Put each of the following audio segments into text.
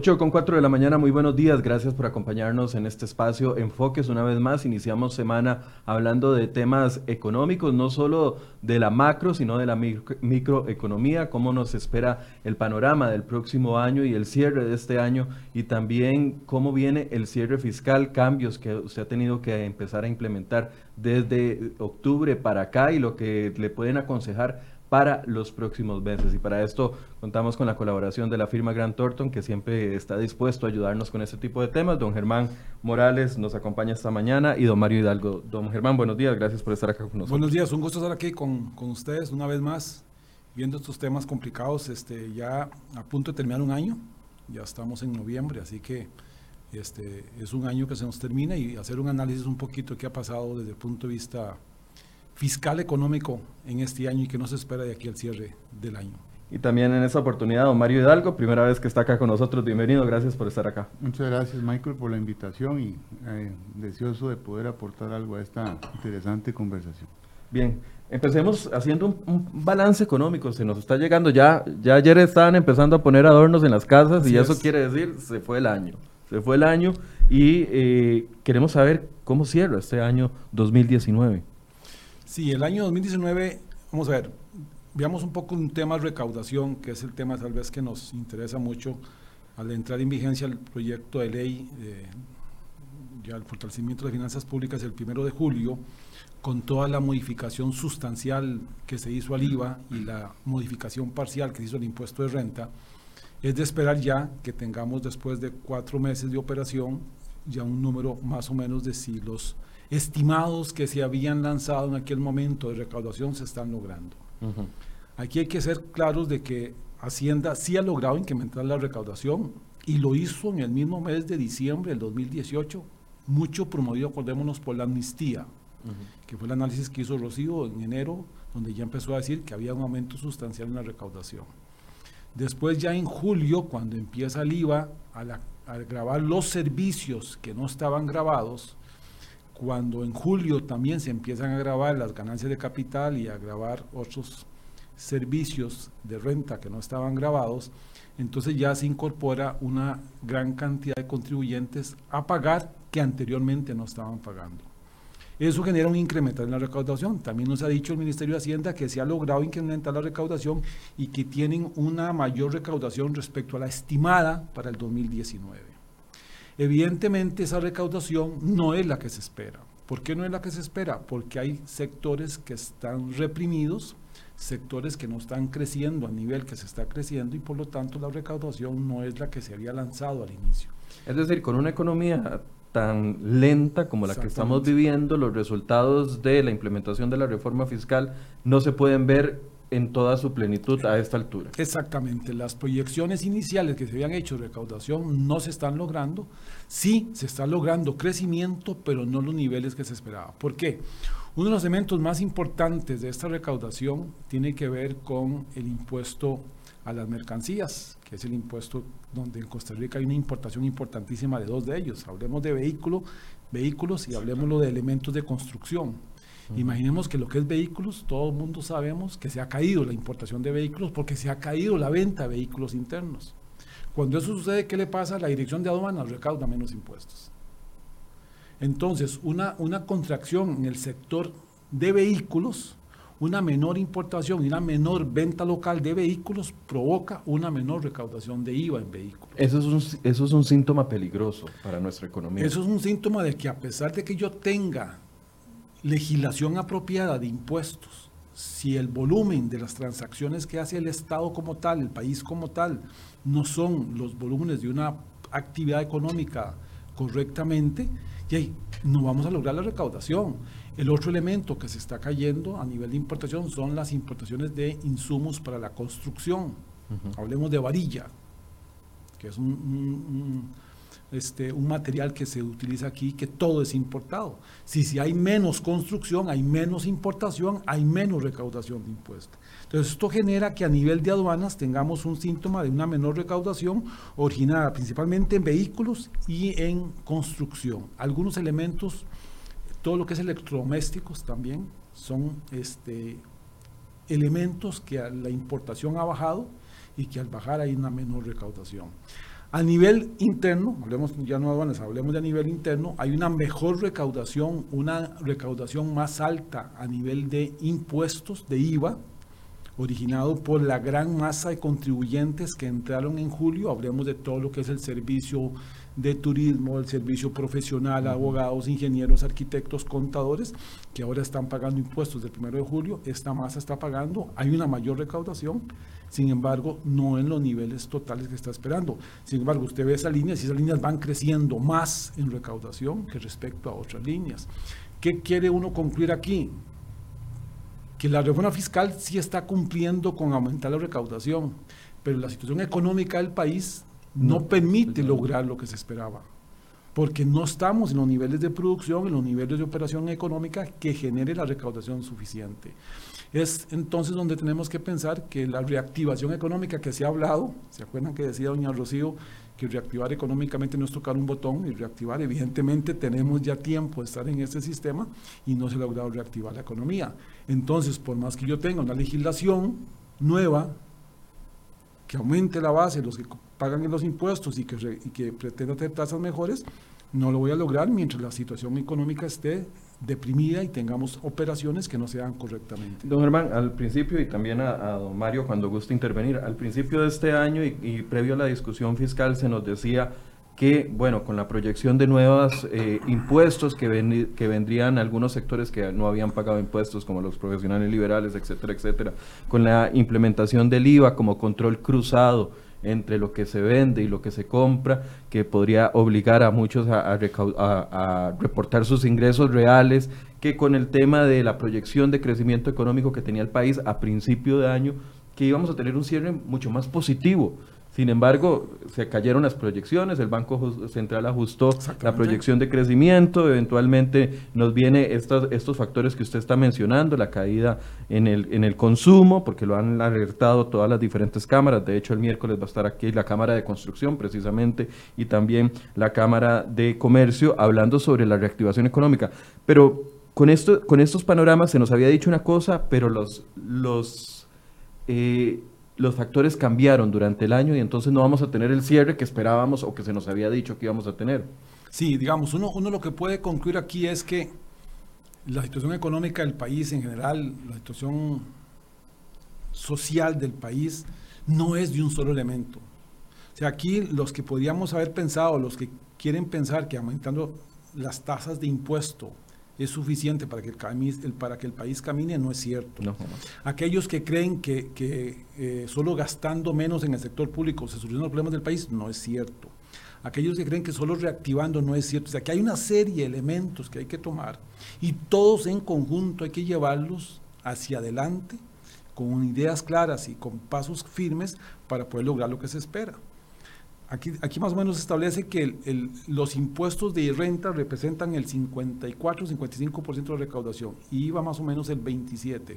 8 con 4 de la mañana, muy buenos días, gracias por acompañarnos en este espacio Enfoques. Una vez más, iniciamos semana hablando de temas económicos, no solo de la macro, sino de la microeconomía, cómo nos espera el panorama del próximo año y el cierre de este año, y también cómo viene el cierre fiscal, cambios que usted ha tenido que empezar a implementar desde octubre para acá y lo que le pueden aconsejar para los próximos meses. Y para esto contamos con la colaboración de la firma Grant Thornton, que siempre está dispuesto a ayudarnos con este tipo de temas. Don Germán Morales nos acompaña esta mañana y don Mario Hidalgo. Don Germán, buenos días, gracias por estar acá con nosotros. Buenos días, un gusto estar aquí con, con ustedes una vez más, viendo estos temas complicados. Este, ya a punto de terminar un año, ya estamos en noviembre, así que este, es un año que se nos termina y hacer un análisis un poquito de qué ha pasado desde el punto de vista fiscal económico en este año y que no se espera de aquí al cierre del año. Y también en esta oportunidad, don Mario Hidalgo, primera vez que está acá con nosotros, bienvenido, gracias por estar acá. Muchas gracias Michael por la invitación y eh, deseoso de poder aportar algo a esta interesante conversación. Bien, empecemos haciendo un, balance económico, se nos está llegando ya, ya ayer estaban empezando a poner adornos en las casas y eso quiere decir, se fue el año, se fue el año y eh, queremos saber cómo cierra este año 2019. Sí, el año 2019, vamos a ver, veamos un poco un tema de recaudación, que es el tema tal vez que nos interesa mucho al entrar en vigencia el proyecto de ley eh, ya el fortalecimiento de finanzas públicas el primero de julio, con toda la modificación sustancial que se hizo al IVA y la modificación parcial que se hizo al impuesto de renta, es de esperar ya que tengamos después de cuatro meses de operación ya un número más o menos de si los estimados que se habían lanzado en aquel momento de recaudación se están logrando. Aquí hay que ser claros de que Hacienda sí ha logrado incrementar la recaudación y lo hizo en el mismo mes de diciembre del 2018, mucho promovido, acordémonos, por la amnistía, que fue el análisis que hizo Rocío en enero, donde ya empezó a decir que había un aumento sustancial en la recaudación. Después ya en julio, cuando empieza el IVA a, a grabar los servicios que no estaban grabados, cuando en julio también se empiezan a grabar las ganancias de capital y a grabar otros servicios de renta que no estaban grabados, entonces ya se incorpora una gran cantidad de contribuyentes a pagar que anteriormente no estaban pagando. Eso genera un incremento en la recaudación. También nos ha dicho el Ministerio de Hacienda que se ha logrado incrementar la recaudación y que tienen una mayor recaudación respecto a la estimada para el 2019. Evidentemente esa recaudación no es la que se espera. ¿Por qué no es la que se espera? Porque hay sectores que están reprimidos, sectores que no están creciendo a nivel que se está creciendo y por lo tanto la recaudación no es la que se había lanzado al inicio. Es decir, con una economía tan lenta como la que estamos viviendo, los resultados de la implementación de la reforma fiscal no se pueden ver en toda su plenitud a esta altura. Exactamente, las proyecciones iniciales que se habían hecho de recaudación no se están logrando. Sí, se está logrando crecimiento, pero no los niveles que se esperaba. ¿Por qué? Uno de los elementos más importantes de esta recaudación tiene que ver con el impuesto a las mercancías, que es el impuesto donde en Costa Rica hay una importación importantísima de dos de ellos. Hablemos de vehículo, vehículos y hablemos de elementos de construcción. Imaginemos que lo que es vehículos, todo el mundo sabemos que se ha caído la importación de vehículos porque se ha caído la venta de vehículos internos. Cuando eso sucede, ¿qué le pasa? La dirección de aduanas recauda menos impuestos. Entonces, una, una contracción en el sector de vehículos, una menor importación y una menor venta local de vehículos provoca una menor recaudación de IVA en vehículos. Eso es, un, eso es un síntoma peligroso para nuestra economía. Eso es un síntoma de que a pesar de que yo tenga legislación apropiada de impuestos, si el volumen de las transacciones que hace el Estado como tal, el país como tal, no son los volúmenes de una actividad económica correctamente, y no vamos a lograr la recaudación. El otro elemento que se está cayendo a nivel de importación son las importaciones de insumos para la construcción. Hablemos de varilla, que es un este, un material que se utiliza aquí, que todo es importado. Si, si hay menos construcción, hay menos importación, hay menos recaudación de impuestos. Entonces, esto genera que a nivel de aduanas tengamos un síntoma de una menor recaudación originada principalmente en vehículos y en construcción. Algunos elementos, todo lo que es electrodomésticos también, son este, elementos que la importación ha bajado y que al bajar hay una menor recaudación. A nivel interno, hablemos ya no aduanas, hablemos de a nivel interno, hay una mejor recaudación, una recaudación más alta a nivel de impuestos, de IVA, originado por la gran masa de contribuyentes que entraron en julio. Hablemos de todo lo que es el servicio de turismo, el servicio profesional, abogados, ingenieros, arquitectos, contadores, que ahora están pagando impuestos del 1 de julio. Esta masa está pagando, hay una mayor recaudación, sin embargo, no en los niveles totales que está esperando. Sin embargo, usted ve esas líneas y esas líneas van creciendo más en recaudación que respecto a otras líneas. ¿Qué quiere uno concluir aquí? que la reforma fiscal sí está cumpliendo con aumentar la recaudación, pero la situación económica del país no, permite lograr lo que se esperaba, porque no estamos en los niveles de producción, en los niveles de operación económica que genere la recaudación suficiente. Es entonces donde tenemos que pensar que la reactivación económica que se ha hablado, ¿se acuerdan que decía doña Rocío que reactivar económicamente no es tocar un botón y reactivar. Evidentemente tenemos ya tiempo de estar en este sistema y no se ha logrado reactivar la economía. Entonces, por más que yo tenga una legislación nueva que aumente la base, los que pagan los impuestos y que, y que pretenda tener tasas mejores, no lo voy a lograr mientras la situación económica esté deprimida y tengamos operaciones que no se hagan correctamente. Don Germán, al principio y también a, don Mario cuando guste intervenir, al principio de este año y, previo a la discusión fiscal se nos decía que, bueno, con la proyección de nuevos eh, impuestos que, que vendrían algunos sectores que no habían pagado impuestos, como los profesionales liberales, etcétera, etcétera, con la implementación del IVA como control cruzado, entre lo que se vende y lo que se compra, que podría obligar a muchos a, reportar sus ingresos reales, que con el tema de la proyección de crecimiento económico que tenía el país a principio de año, que íbamos a tener un cierre mucho más positivo. Sin embargo, se cayeron las proyecciones, el Banco Central ajustó la proyección de crecimiento, eventualmente nos viene estos, estos factores que usted está mencionando, la caída en el, en el consumo, porque lo han alertado todas las diferentes cámaras, de hecho el miércoles va a estar aquí la Cámara de Construcción precisamente y también la Cámara de Comercio hablando sobre la reactivación económica. Pero con, esto, con estos panoramas se nos había dicho una cosa, pero los... los eh, los factores cambiaron durante el año y entonces no vamos a tener el cierre que esperábamos o que se nos había dicho que íbamos a tener. Sí, digamos, uno, uno lo que puede concluir aquí es que la situación económica del país en general, la situación social del país, no es de un solo elemento. O sea, aquí los que podríamos haber pensado, los que quieren pensar que aumentando las tasas de impuesto es suficiente para que el, para que el país camine no es cierto. Aquellos que creen que, eh, solo gastando menos en el sector público se solucionan los problemas del país no es cierto. Aquellos que creen que solo reactivando no es cierto. O sea, que hay una serie de elementos que hay que tomar y todos en conjunto hay que llevarlos hacia adelante con ideas claras y con pasos firmes para poder lograr lo que se espera. Aquí, aquí más o menos se establece que los impuestos de renta representan el 54-55% de la recaudación y IVA más o menos el 27%.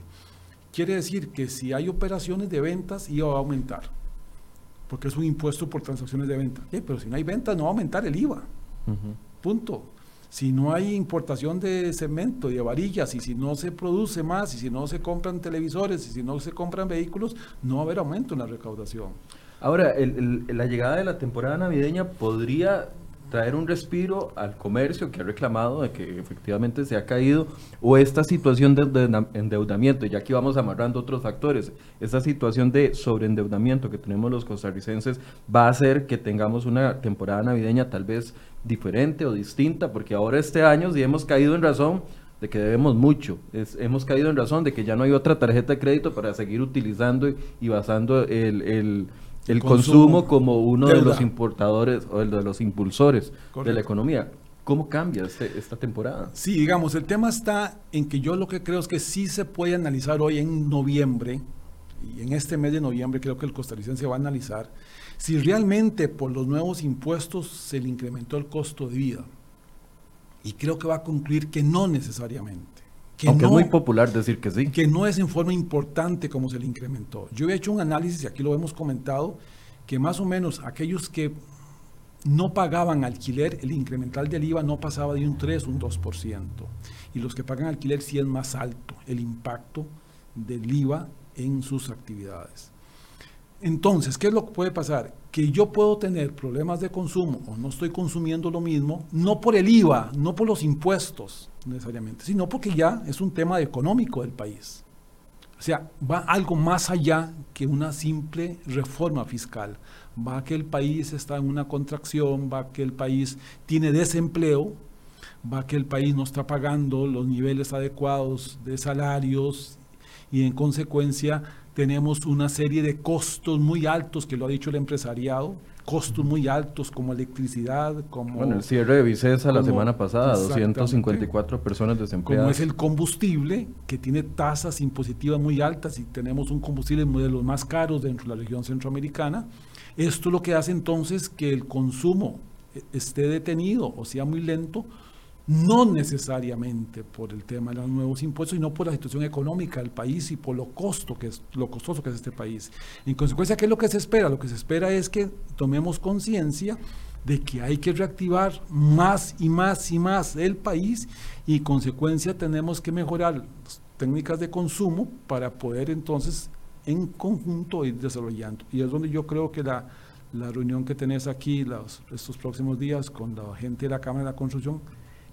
Quiere decir que si hay operaciones de ventas, IVA va a aumentar, porque es un impuesto por transacciones de venta. pero si no hay ventas, no va a aumentar el IVA. Punto. Si no hay importación de cemento y de varillas, y si no se produce más, y si no se compran televisores, y si no se compran vehículos, no va a haber aumento en la recaudación. Ahora, la llegada de la temporada navideña podría traer un respiro al comercio que ha reclamado de que efectivamente se ha caído o esta situación de endeudamiento, y aquí vamos amarrando otros factores, esta situación de sobreendeudamiento que tenemos los costarricenses va a hacer que tengamos una temporada navideña tal vez diferente o distinta, porque ahora este año sí hemos caído en razón de que debemos mucho, hemos caído en razón de que ya no hay otra tarjeta de crédito para seguir utilizando y, basando el el consumo, como uno de los importadores o de los impulsores de la economía. ¿Cómo cambia este, esta temporada? Sí, digamos, el tema está en que yo lo que creo es que sí se puede analizar hoy en noviembre, y en este mes de noviembre creo que el costarricense va a analizar, si realmente por los nuevos impuestos se le incrementó el costo de vida. Y creo que va a concluir que no necesariamente. Aunque es muy popular decir que sí. Que no es en forma importante como se le incrementó. Yo he hecho un análisis, y aquí lo hemos comentado, que más o menos aquellos que no pagaban alquiler, el incremental del IVA no pasaba de un 3, un 2%. Y los que pagan alquiler sí es más alto el impacto del IVA en sus actividades. Entonces, ¿qué es lo que puede pasar? Que yo puedo tener problemas de consumo o no estoy consumiendo lo mismo, no por el IVA, no por los impuestos necesariamente, sino porque ya es un tema económico del país. O sea, va algo más allá que una simple reforma fiscal. Va que el país está en una contracción, va que el país tiene desempleo, va que el país no está pagando los niveles adecuados de salarios y en consecuencia tenemos una serie de costos muy altos, que lo ha dicho el empresariado, costos muy altos como electricidad, como... Bueno, el cierre de Vicesa la semana pasada, 254 personas desempleadas. Como es el combustible, que tiene tasas impositivas muy altas y tenemos un combustible de los más caros dentro de la región centroamericana. Esto lo que hace entonces que el consumo esté detenido o sea muy lento, no necesariamente por el tema de los nuevos impuestos, sino por la situación económica del país y por lo costo que es lo costoso que es este país. En consecuencia, ¿qué es lo que se espera? Lo que se espera es que tomemos conciencia de que hay que reactivar más y más y más el país y en consecuencia tenemos que mejorar las técnicas de consumo para poder entonces en conjunto ir desarrollando. Y es donde yo creo que la, la reunión que tenés aquí los, estos próximos días con la gente de la Cámara de la Construcción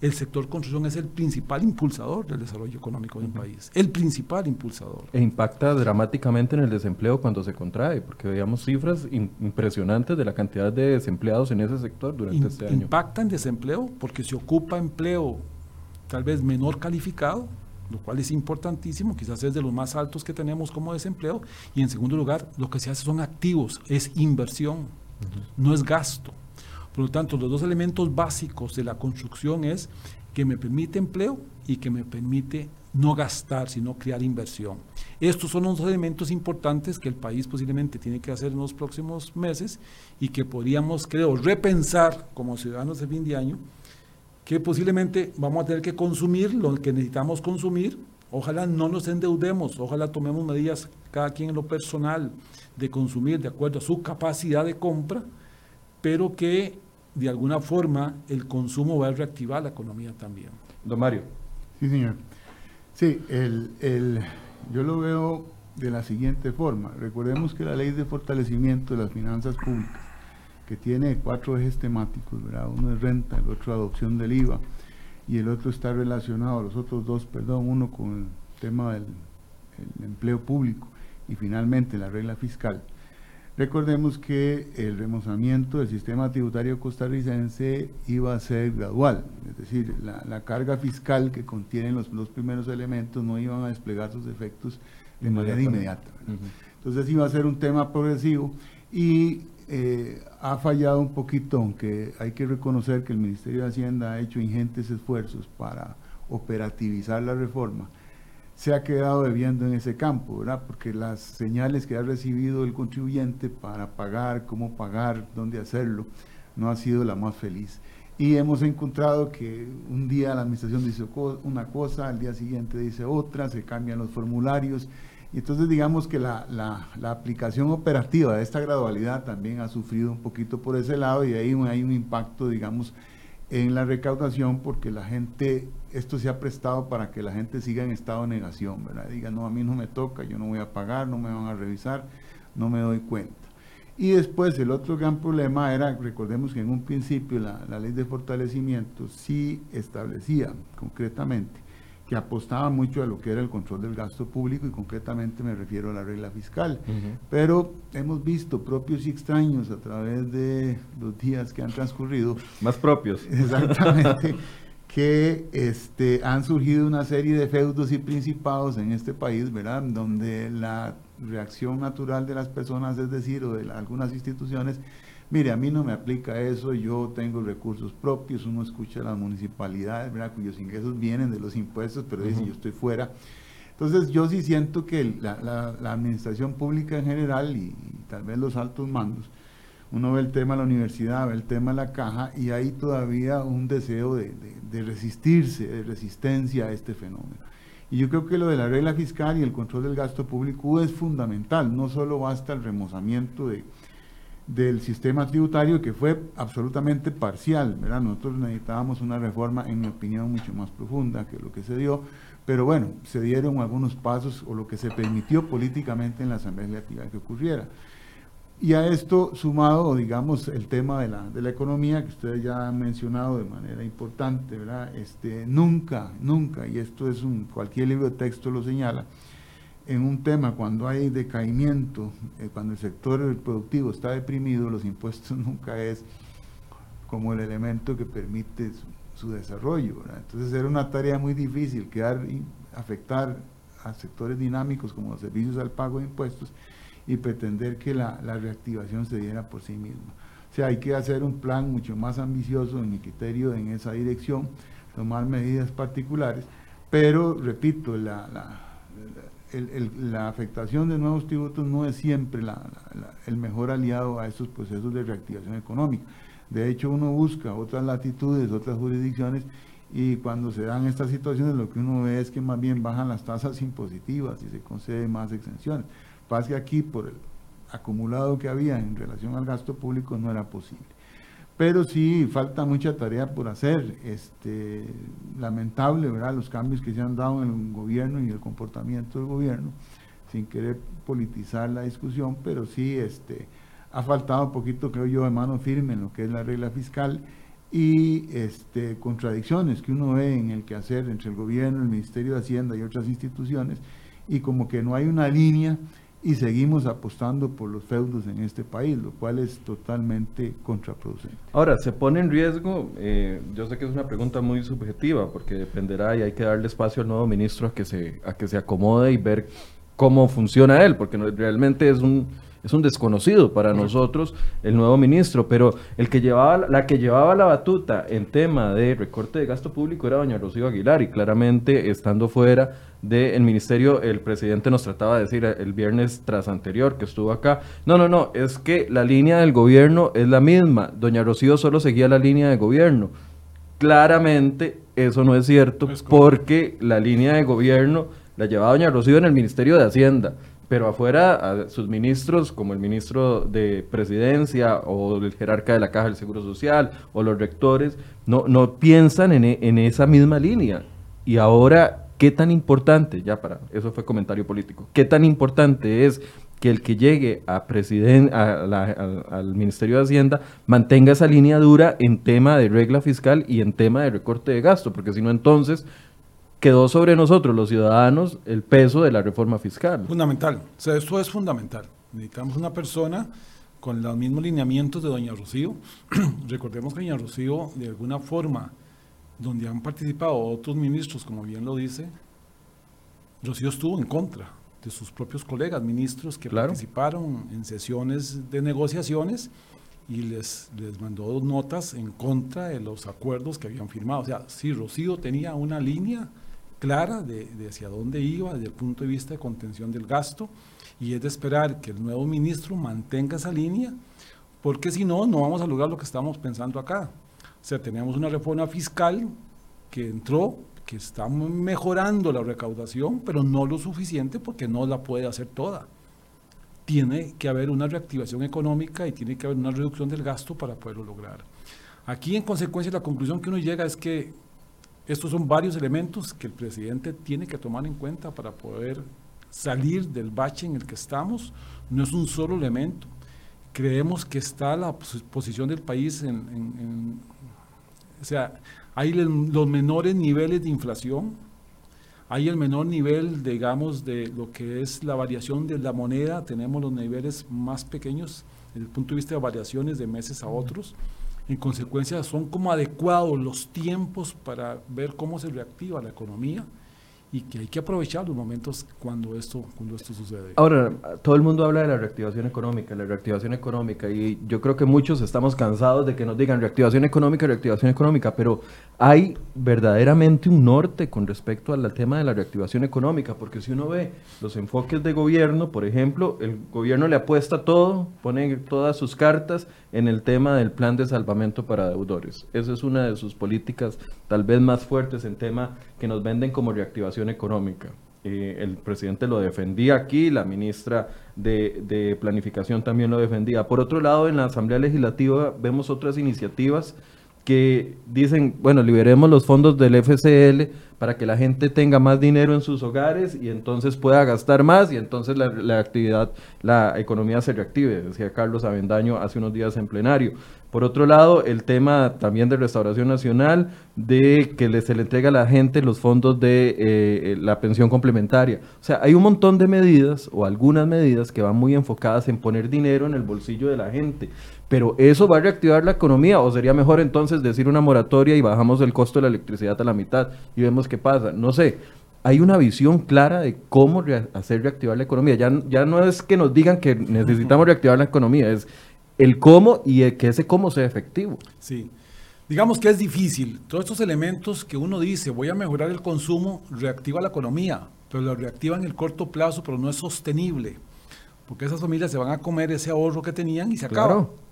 el sector construcción es el principal impulsador del desarrollo económico del país, el principal impulsador. E impacta dramáticamente en el desempleo cuando se contrae, porque veíamos cifras impresionantes de la cantidad de desempleados en ese sector durante este año. Impacta en desempleo porque se ocupa empleo tal vez menor calificado, lo cual es importantísimo, quizás es de los más altos que tenemos como desempleo, y en segundo lugar, lo que se hace son activos, es inversión, no es gasto. Por lo tanto, los dos elementos básicos de la construcción es que me permite empleo y que me permite no gastar, sino crear inversión. Estos son los elementos importantes que el país posiblemente tiene que hacer en los próximos meses y que podríamos, creo, repensar como ciudadanos de fin de año, que posiblemente vamos a tener que consumir lo que necesitamos consumir. Ojalá no nos endeudemos, ojalá tomemos medidas cada quien en lo personal de consumir de acuerdo a su capacidad de compra pero que de alguna forma el consumo va a reactivar la economía también. Don Mario. Sí, señor. Sí, el, el, yo lo veo de la siguiente forma. Recordemos que la ley de fortalecimiento de las finanzas públicas, que tiene cuatro ejes temáticos, ¿verdad? uno es renta, el otro adopción del IVA y el otro está relacionado, los otros dos, perdón, uno con el tema del empleo público y finalmente la regla fiscal Recordemos que el remozamiento del sistema tributario costarricense iba a ser gradual, es decir, la, carga fiscal que contienen los dos primeros elementos no iban a desplegar sus efectos de manera inmediata. Entonces iba a ser un tema progresivo y eh, ha fallado un poquito, aunque hay que reconocer que el Ministerio de Hacienda ha hecho ingentes esfuerzos para operativizar la reforma se ha quedado debiendo en ese campo, ¿verdad? Porque las señales que ha recibido el contribuyente para pagar, cómo pagar, dónde hacerlo, no ha sido la más feliz. Y hemos encontrado que un día la administración dice una cosa, al día siguiente dice otra, se cambian los formularios. Y entonces digamos que la, la aplicación operativa de esta gradualidad también ha sufrido un poquito por ese lado y ahí hay un impacto, digamos, en la recaudación porque la gente, esto se ha prestado para que la gente siga en estado de negación, ¿verdad? Diga, no, a mí no me toca, yo no voy a pagar, no me van a revisar, no me doy cuenta. Y después el otro gran problema era, recordemos que en un principio la, la ley de fortalecimiento sí establecía concretamente que apostaba mucho a lo que era el control del gasto público y concretamente me refiero a la regla fiscal. Pero hemos visto propios y extraños a través de los días que han transcurrido. Más propios. Exactamente. que este, han surgido una serie de feudos y principados en este país, ¿verdad? Donde la reacción natural de las personas, es decir, o de algunas instituciones, Mire, a mí no me aplica eso, yo tengo recursos propios, uno escucha a las municipalidades, ¿verdad? cuyos ingresos vienen de los impuestos, pero dice yo estoy fuera. Entonces yo sí siento que la, administración pública en general y, tal vez los altos mandos, uno ve el tema de la universidad, ve el tema de la caja y hay todavía un deseo de, resistirse, de resistencia a este fenómeno. Y yo creo que lo de la regla fiscal y el control del gasto público es fundamental, no solo basta el remozamiento de del sistema tributario que fue absolutamente parcial, ¿verdad? Nosotros necesitábamos una reforma, en mi opinión, mucho más profunda que lo que se dio, pero bueno, se dieron algunos pasos o lo que se permitió políticamente en la Asamblea Legislativa que ocurriera. Y a esto sumado, digamos, el tema de la, de la economía, que ustedes ya han mencionado de manera importante, ¿verdad? Este, nunca, nunca, y esto es un, cualquier libro de texto lo señala, en un tema cuando hay decaimiento, eh, cuando el sector productivo está deprimido, los impuestos nunca es como el elemento que permite su, desarrollo. Entonces era una tarea muy difícil quedar, afectar a sectores dinámicos como los servicios al pago de impuestos y pretender que la, reactivación se diera por sí misma. O sea, hay que hacer un plan mucho más ambicioso en mi criterio en esa dirección, tomar medidas particulares, pero repito, la, la, afectación de nuevos tributos no es siempre el mejor aliado a esos procesos de reactivación económica. De hecho, uno busca otras latitudes, otras jurisdicciones, y cuando se dan estas situaciones, lo que uno ve es que más bien bajan las tasas impositivas y se conceden más exenciones pase aquí por el acumulado que había en relación al gasto público no era posible. Pero sí falta mucha tarea por hacer. Este, lamentable, ¿verdad? Los cambios que se han dado en el gobierno y el comportamiento del gobierno, sin querer politizar la discusión, pero sí este, ha faltado un poquito, creo yo, de mano firme en lo que es la regla fiscal y este, contradicciones que uno ve en el quehacer entre el gobierno, el Ministerio de Hacienda y otras instituciones, y como que no hay una línea y seguimos apostando por los feudos en este país, lo cual es totalmente contraproducente. Ahora, ¿se pone en riesgo? Eh, yo sé que es una pregunta muy subjetiva, porque dependerá y hay que darle espacio al nuevo ministro a que se, a que se acomode y ver cómo funciona él, porque realmente es un, es un desconocido para nosotros el nuevo ministro, pero el que llevaba, la que llevaba la batuta en tema de recorte de gasto público era doña Rocío Aguilar y claramente estando fuera del ministerio, el presidente nos trataba de decir el viernes tras anterior que estuvo acá, no, no, no, es que la línea del gobierno es la misma, doña Rocío solo seguía la línea de gobierno. Claramente eso no es cierto porque la línea de gobierno la llevaba doña Rocío en el Ministerio de Hacienda pero afuera a sus ministros, como el ministro de Presidencia o el jerarca de la Caja del Seguro Social o los rectores, no, no piensan en, en esa misma línea. Y ahora ¿Qué tan importante, ya para, eso fue comentario político, qué tan importante es que el que llegue a presiden, al Ministerio de Hacienda mantenga esa línea dura en tema de regla fiscal y en tema de recorte de gasto, porque si no entonces quedó sobre nosotros los ciudadanos el peso de la reforma fiscal. Fundamental, o sea, eso es fundamental. Necesitamos una persona con los mismos lineamientos de doña Rocío. Recordemos que doña Rocío de alguna forma donde han participado otros ministros, como bien lo dice, Rocío estuvo en contra de sus propios colegas ministros que participaron en sesiones de negociaciones y les, les mandó notas en contra de los acuerdos que habían firmado. O sea, sí, Rocío tenía una línea clara de, hacia dónde iba desde el punto de vista de contención del gasto y es de esperar que el nuevo ministro mantenga esa línea porque si no, no vamos a lograr lo que estamos pensando acá. O sea, tenemos una reforma fiscal que entró, que está mejorando la recaudación, pero no lo suficiente porque no la puede hacer toda. Tiene que haber una reactivación económica y tiene que haber una reducción del gasto para poderlo lograr. Aquí, en consecuencia, la conclusión que uno llega es que estos son varios elementos que el presidente tiene que tomar en cuenta para poder salir del bache en el que estamos. No es un solo elemento. Creemos que está la posición del país en o sea, hay los menores niveles de inflación, hay el menor nivel, digamos, de lo que es la variación de la moneda, tenemos los niveles más pequeños desde el punto de vista de variaciones de meses a otros. En consecuencia, son como adecuados los tiempos para ver cómo se reactiva la economía y que hay que aprovechar los momentos cuando esto, cuando esto sucede. Ahora, todo el mundo habla de la reactivación económica, la reactivación económica, y yo creo que muchos estamos cansados de que nos digan reactivación económica, reactivación económica, pero hay verdaderamente un norte con respecto al tema de la reactivación económica, porque si uno ve los enfoques de gobierno, por ejemplo, el gobierno le apuesta todo, pone todas sus cartas en el tema del plan de salvamento para deudores. Esa es una de sus políticas tal vez más fuertes en tema que nos venden como reactivación económica. Eh, el presidente lo defendía aquí, la ministra de, de, Planificación también lo defendía. Por otro lado, en la Asamblea Legislativa vemos otras iniciativas que dicen, bueno, liberemos los fondos del FCL para que la gente tenga más dinero en sus hogares y entonces pueda gastar más y entonces la, actividad, la economía se reactive, decía Carlos Avendaño hace unos días en plenario. Por otro lado, el tema también de Restauración Nacional, de que se le entrega a la gente los fondos de eh, la pensión complementaria. O sea, hay un montón de medidas o algunas medidas que van muy enfocadas en poner dinero en el bolsillo de la gente. Pero eso va a reactivar la economía o sería mejor entonces decir una moratoria y bajamos el costo de la electricidad a la mitad y vemos qué pasa. No sé, hay una visión clara de cómo hacer reactivar la economía. Ya, ya no es que nos digan que necesitamos reactivar la economía, es el cómo y que ese cómo sea efectivo. Sí. Digamos que es difícil. Todos estos elementos que uno dice, voy a mejorar el consumo, reactiva la economía, pero lo reactiva en el corto plazo, pero no es sostenible. Porque esas familias se van a comer ese ahorro que tenían y se claro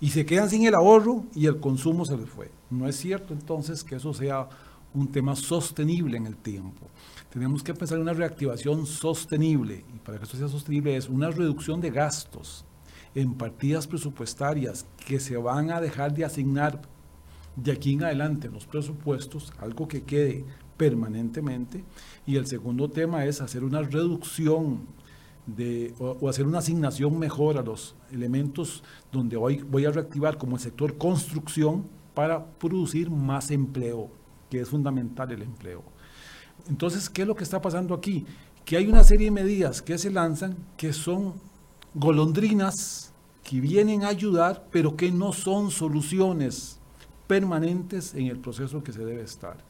y se quedan sin el ahorro y el consumo se les fue. No es cierto entonces que eso sea un tema sostenible en el tiempo. Tenemos que pensar en una reactivación sostenible y para que esto sea sostenible es una reducción de gastos en partidas presupuestarias que se van a dejar de asignar de aquí en adelante en los presupuestos, algo que quede permanentemente. Y el segundo tema es hacer una reducción de, o, hacer una asignación mejor a los elementos donde hoy voy a reactivar como el sector construcción para producir más empleo, que es fundamental el empleo. Entonces, ¿qué es lo que está pasando aquí? Que hay una serie de medidas que se lanzan que son golondrinas que vienen a ayudar, pero que no son soluciones permanentes en el proceso que se debe estar.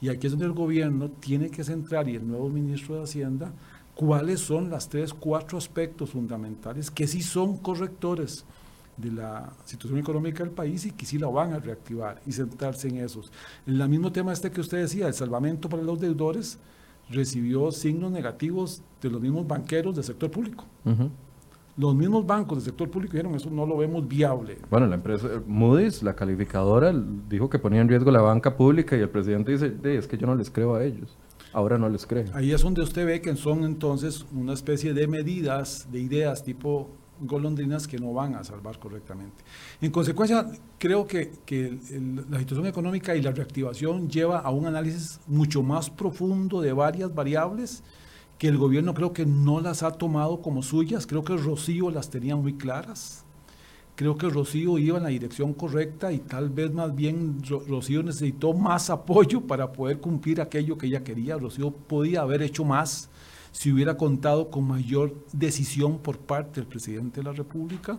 Y aquí es donde el gobierno tiene que centrar, y el nuevo ministro de Hacienda, cuáles son las tres, cuatro aspectos fundamentales que sí son correctores de la situación económica del país y que sí la van a reactivar y centrarse en esos. El mismo tema este que usted decía, el salvamento para los deudores, recibió signos negativos de los mismos banqueros del sector público. Los mismos bancos del sector público dijeron, eso no lo vemos viable. Bueno, la empresa Moody's, la calificadora, dijo que ponía en riesgo la banca pública y el presidente dice, es que yo no les creo a ellos ahora no les cree. Ahí es donde usted ve que son entonces una especie de medidas, de ideas tipo golondrinas que no van a salvar correctamente. En consecuencia, creo que, la situación económica y la reactivación lleva a un análisis mucho más profundo de varias variables que el gobierno creo que no las ha tomado como suyas, creo que Rocío las tenía muy claras, creo que Rocío iba en la dirección correcta y tal vez más bien Rocío necesitó más apoyo para poder cumplir aquello que ella quería. Rocío podía haber hecho más si hubiera contado con mayor decisión por parte del presidente de la República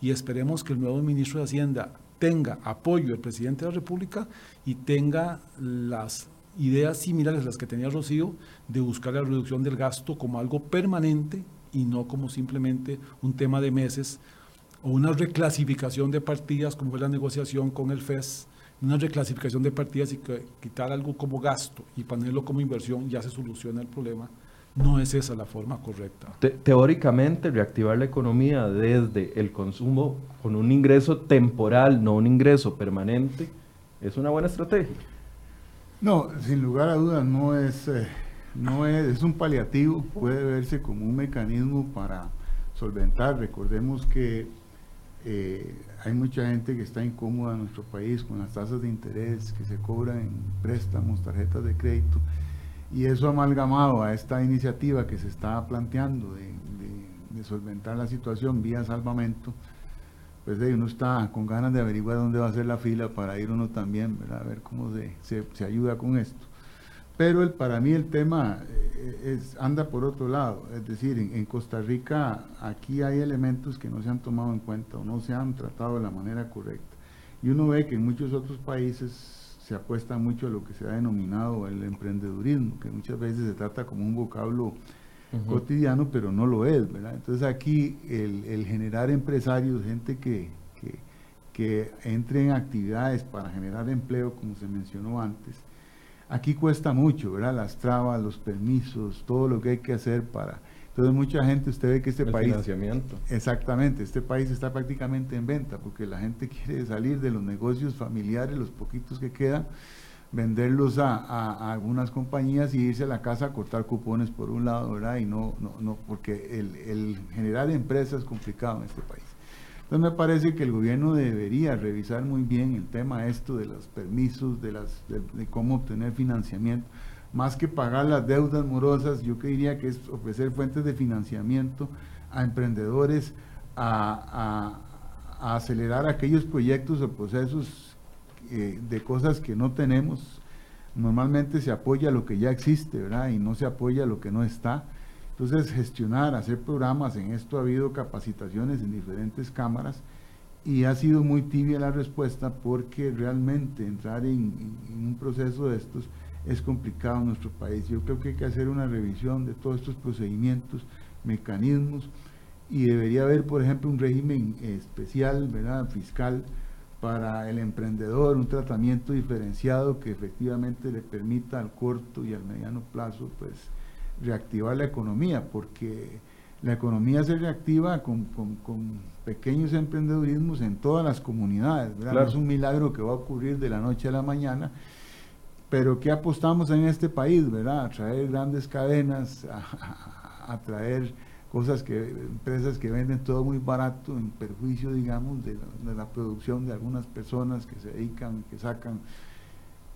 y esperemos que el nuevo ministro de Hacienda tenga apoyo del presidente de la República y tenga las ideas similares a las que tenía Rocío de buscar la reducción del gasto como algo permanente y no como simplemente un tema de meses o una reclasificación de partidas, como fue la negociación con el FES, una reclasificación de partidas y quitar algo como gasto y ponerlo como inversión, ya se soluciona el problema. No es esa la forma correcta. teóricamente, reactivar la economía desde el consumo con un ingreso temporal, no un ingreso permanente, es una buena estrategia. No, sin lugar a dudas, no es, eh, no es, es un paliativo, puede verse como un mecanismo para solventar. Recordemos que eh, hay mucha gente que está incómoda en nuestro país con las tasas de interés que se cobran en préstamos, tarjetas de crédito, y eso amalgamado a esta iniciativa que se está planteando de, solventar la situación vía salvamento, pues uno está con ganas de averiguar dónde va a ser la fila para ir uno también, a ver cómo se ayuda con esto. Pero el, para mí el tema eh, es, anda por otro lado, es decir, en, Costa Rica aquí hay elementos que no se han tomado en cuenta o no se han tratado de la manera correcta. Y uno ve que en muchos otros países se apuesta mucho a lo que se ha denominado el emprendedurismo, que muchas veces se trata como un vocablo cotidiano, pero no lo es, ¿verdad? Entonces aquí el, generar empresarios, gente que, que, que entre en actividades para generar empleo, como se mencionó antes, Aquí cuesta mucho, ¿verdad? Las trabas, los permisos, todo lo que hay que hacer para... Entonces mucha gente, usted ve que este país... Financiamiento. Exactamente, este país está prácticamente en venta porque la gente quiere salir de los negocios familiares, los poquitos que quedan, venderlos a, algunas compañías y irse a la casa a cortar cupones por un lado, ¿verdad? Y no, no, no porque el, el generar empresas es complicado en este país. Entonces me parece que el gobierno debería revisar muy bien el tema esto de los permisos, de, las, de, cómo obtener financiamiento. Más que pagar las deudas morosas, yo diría que es ofrecer fuentes de financiamiento a emprendedores, a, acelerar aquellos proyectos o procesos eh, de cosas que no tenemos. Normalmente se apoya lo que ya existe, ¿verdad? Y no se apoya lo que no está. Entonces, gestionar, hacer programas, en esto ha habido capacitaciones en diferentes cámaras y ha sido muy tibia la respuesta porque realmente entrar en, un proceso de estos es complicado en nuestro país. Yo creo que hay que hacer una revisión de todos estos procedimientos, mecanismos y debería haber, por ejemplo, un régimen especial, ¿verdad? fiscal para el emprendedor, un tratamiento diferenciado que efectivamente le permita al corto y al mediano plazo, pues, reactivar la economía, porque la economía se reactiva con, pequeños emprendedurismos en todas las comunidades. No es un milagro que va a ocurrir de la noche a la mañana, pero ¿qué apostamos en este país? ¿verdad? A traer grandes cadenas, a, traer cosas que, empresas que venden todo muy barato, en perjuicio, digamos, de de la producción de algunas personas que se dedican, que sacan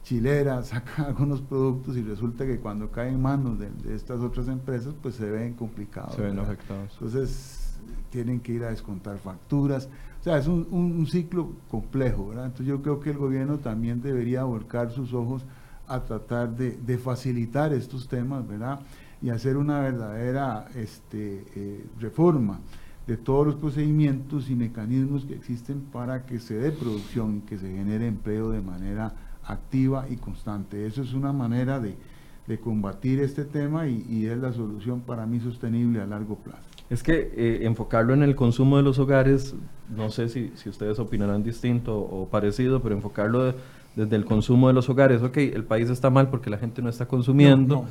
chilera, saca algunos productos y resulta que cuando caen en manos de, estas otras empresas, pues se ven complicados. Se ven afectados. Entonces tienen que ir a descontar facturas. O sea, es un, ciclo complejo, ¿verdad? Entonces yo creo que el gobierno también debería volcar sus ojos a tratar de, facilitar estos temas, ¿verdad? Y hacer una verdadera este, eh, reforma de todos los procedimientos y mecanismos que existen para que se dé producción y que se genere empleo de manera activa y constante. Eso es una manera de, combatir este tema y, es la solución para mí sostenible a largo plazo. Es que eh, enfocarlo en el consumo de los hogares, no sé si, ustedes opinarán distinto o parecido, pero enfocarlo desde el consumo de los hogares, ok, el país está mal porque la gente no está consumiendo,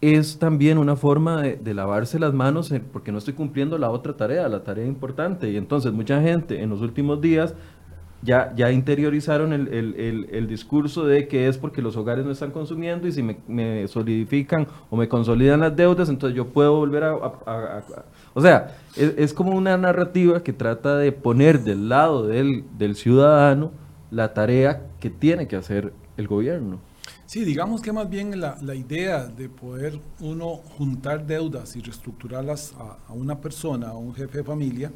es también una forma de, de, lavarse las manos eh, porque no estoy cumpliendo la otra tarea, la tarea importante. Y entonces mucha gente en los últimos días ya, ya interiorizaron el, discurso de que es porque los hogares no están consumiendo y si me, solidifican o me consolidan las deudas, entonces yo puedo volver a... o sea, es, como una narrativa que trata de poner del lado del, ciudadano la tarea que tiene que hacer el gobierno. Sí, digamos que más bien la, idea de poder uno juntar deudas y reestructurarlas a una persona, a un jefe de familia,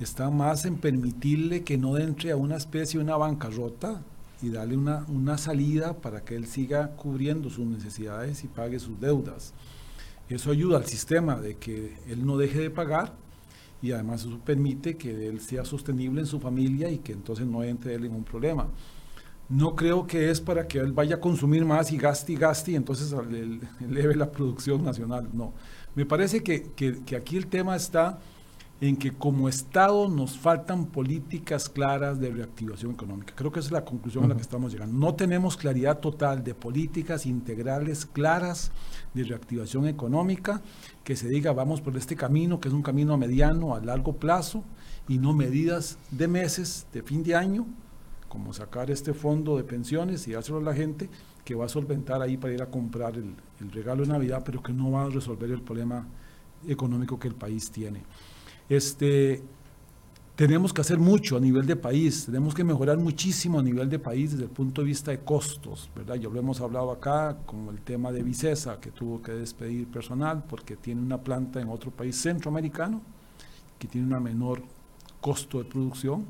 está más en permitirle que no entre a una especie una bancarrota y darle una, una salida para que él siga cubriendo sus necesidades y pague sus deudas. Eso ayuda al sistema de que él no deje de pagar y además eso permite que él sea sostenible en su familia y que entonces no entre él en un problema. No creo que es para que él vaya a consumir más y gaste y gaste y entonces eleve la producción nacional. No. Me parece que, que aquí el tema está en que como Estado nos faltan políticas claras de reactivación económica. Creo que esa es la conclusión a la que estamos llegando. No tenemos claridad total de políticas integrales claras de reactivación económica, que se diga vamos por este camino, que es un camino a mediano, a largo plazo, y no medidas de meses, de fin de año, como sacar este fondo de pensiones y dárselo a la gente, que va a solventar ahí para ir a comprar el, el regalo de Navidad, pero que no va a resolver el problema económico que el país tiene. Este, tenemos que hacer mucho a nivel de país, tenemos que mejorar muchísimo a nivel de país desde el punto de vista de costos, ¿verdad? Ya lo hemos hablado acá con el tema de Vicesa, que tuvo que despedir personal porque tiene una planta en otro país centroamericano que tiene un menor costo de producción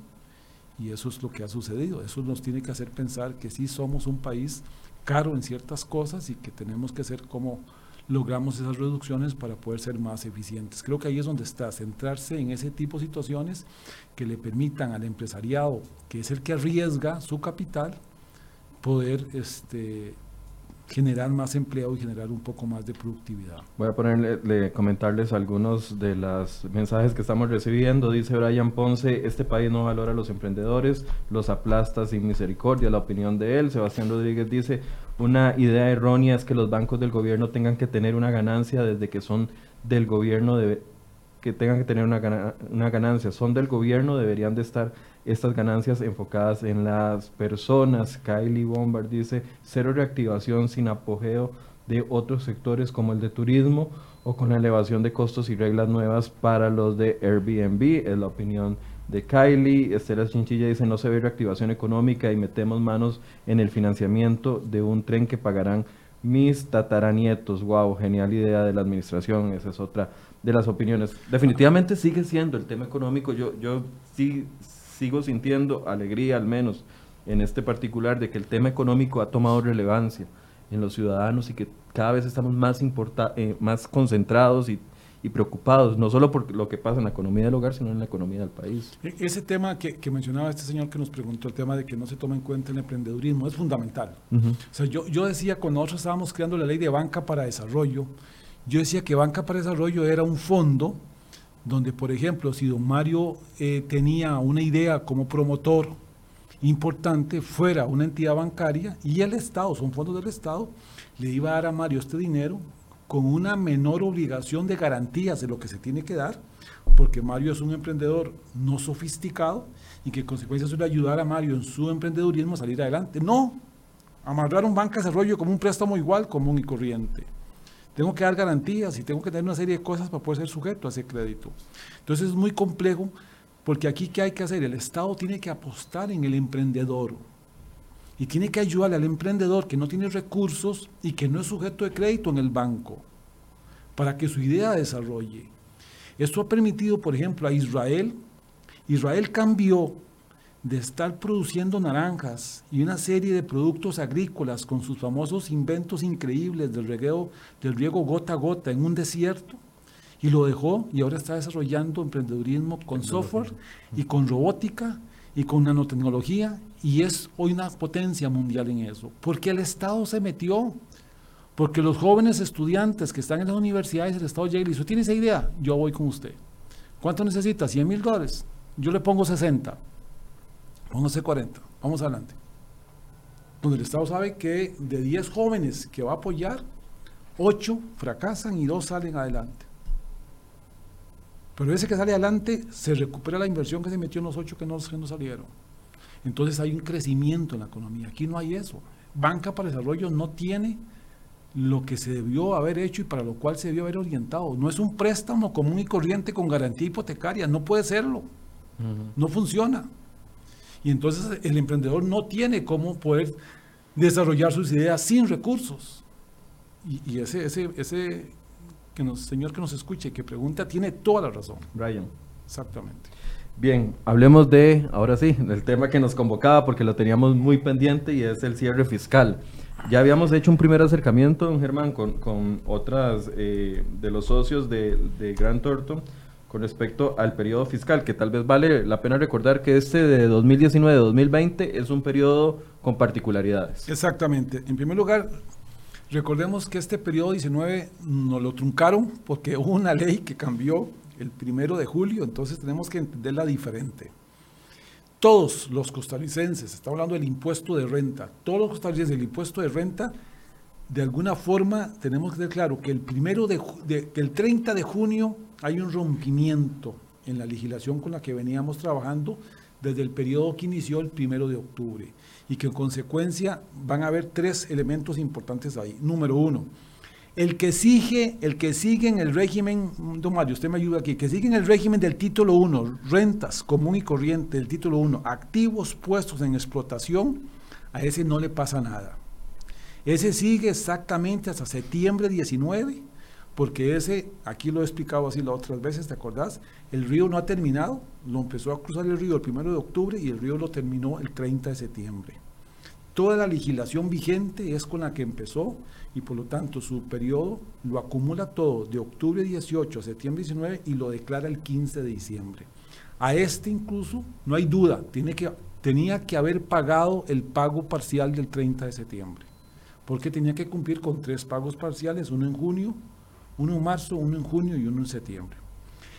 y eso es lo que ha sucedido. Eso nos tiene que hacer pensar que sí somos un país caro en ciertas cosas y que tenemos que ser como logramos esas reducciones para poder ser más eficientes. Creo que ahí es donde está, centrarse en ese tipo de situaciones que le permitan al empresariado, que es el que arriesga su capital, poder este, generar más empleo y generar un poco más de productividad. Voy a ponerle, comentarles algunos de los mensajes que estamos recibiendo. Dice Brian Ponce, este país no valora a los emprendedores, los aplasta sin misericordia, la opinión de él. Sebastián Rodríguez dice, una idea errónea es que los bancos del gobierno tengan que tener una ganancia desde que son del gobierno, de, que tengan que tener una, ganancia, son del gobierno, deberían de estar estas ganancias enfocadas en las personas. Kylie Bombard dice, cero reactivación sin apogeo de otros sectores como el de turismo o con la elevación de costos y reglas nuevas para los de Airbnb, es la opinión de Kylie. Estela Chinchilla dice, no se ve reactivación económica y metemos manos en el financiamiento de un tren que pagarán mis tataranietos. Wow, genial idea de la administración. Esa es otra de las opiniones. Definitivamente sigue siendo el tema económico. Yo, yo sí sigo sintiendo alegría, al menos en este particular, de que el tema económico ha tomado relevancia en los ciudadanos y que cada vez estamos más, eh, más concentrados y y preocupados, no solo por lo que pasa en la economía del hogar, sino en la economía del país. E-, ese tema que, mencionaba este señor que nos preguntó, el tema de que no se toma en cuenta el emprendedurismo, es fundamental. O sea, yo, yo decía, cuando nosotros estábamos creando la ley de banca para desarrollo, yo decía que banca para desarrollo era un fondo donde, por ejemplo, si don Mario eh, tenía una idea como promotor importante, fuera una entidad bancaria y el Estado, son fondos del Estado, le iba a dar a Mario este dinero con una menor obligación de garantías de lo que se tiene que dar, porque Mario es un emprendedor no sofisticado y que en consecuencia suele ayudar a Mario en su emprendedurismo a salir adelante. No, amarrar un banco de desarrollo como un préstamo igual, común y corriente. Tengo que dar garantías y tengo que tener una serie de cosas para poder ser sujeto a ese crédito. Entonces es muy complejo porque aquí ¿qué hay que hacer? El Estado tiene que apostar en el emprendedor y tiene que ayudarle al emprendedor que no tiene recursos y que no es sujeto de crédito en el banco para que su idea desarrolle. Esto ha permitido, por ejemplo, a Israel, Israel cambió de estar produciendo naranjas y una serie de productos agrícolas con sus famosos inventos increíbles del, regueo, del riego gota a gota en un desierto, y lo dejó y ahora está desarrollando emprendedurismo con software y con robótica y con nanotecnología y es hoy una potencia mundial en eso, porque el Estado se metió, porque los jóvenes estudiantes que están en las universidades, el Estado llega y dice, ¿tiene esa idea? Yo voy con usted. ¿Cuánto necesita? 100 mil dólares. Yo le pongo 60. Póngase 40. Vamos adelante. Donde el Estado sabe que de 10 jóvenes que va a apoyar, 8 fracasan y 2 salen adelante. Pero ese que sale adelante se recupera la inversión que se metió en los ocho que no, que no salieron. Entonces hay un crecimiento en la economía. Aquí no hay eso. Banca para Desarrollo no tiene lo que se debió haber hecho y para lo cual se debió haber orientado. No es un préstamo común y corriente con garantía hipotecaria, no puede serlo. No funciona. Y entonces el emprendedor no tiene cómo poder desarrollar sus ideas sin recursos. Y, y ese, ese, ese que nos, señor que nos escuche, que pregunta, tiene toda la razón. Brian. Exactamente. Bien, hablemos de, ahora sí, del tema que nos convocaba porque lo teníamos muy pendiente y es el cierre fiscal. Ya habíamos hecho un primer acercamiento, don Germán, con, con otras eh, de los socios de, de Gran Torto con respecto al periodo fiscal, que tal vez vale la pena recordar que este de 2019-2020 es un periodo con particularidades. Exactamente. En primer lugar, Recordemos que este periodo 19 nos lo truncaron porque hubo una ley que cambió el primero de julio, entonces tenemos que entenderla diferente. Todos los costarricenses, está hablando del impuesto de renta, todos los costarricenses del impuesto de renta, de alguna forma tenemos que tener claro que el, primero de, que el 30 de junio hay un rompimiento en la legislación con la que veníamos trabajando desde el periodo que inició el primero de octubre y que en consecuencia van a haber tres elementos importantes ahí. Número uno, el que sigue, el que sigue en el régimen, don Mario, usted me ayuda aquí, que sigue en el régimen del título 1, rentas común y corriente del título 1, activos puestos en explotación, a ese no le pasa nada. Ese sigue exactamente hasta septiembre 19, porque ese, aquí lo he explicado así las otras veces, ¿te acordás? El río no ha terminado, lo empezó a cruzar el río el primero de octubre y el río lo terminó el 30 de septiembre. Toda la legislación vigente es con la que empezó y por lo tanto su periodo lo acumula todo de octubre 18 a septiembre 19 y lo declara el 15 de diciembre. A este incluso, no hay duda, tiene que, tenía que haber pagado el pago parcial del 30 de septiembre, porque tenía que cumplir con tres pagos parciales, uno en junio, uno en marzo, uno en junio y uno en septiembre.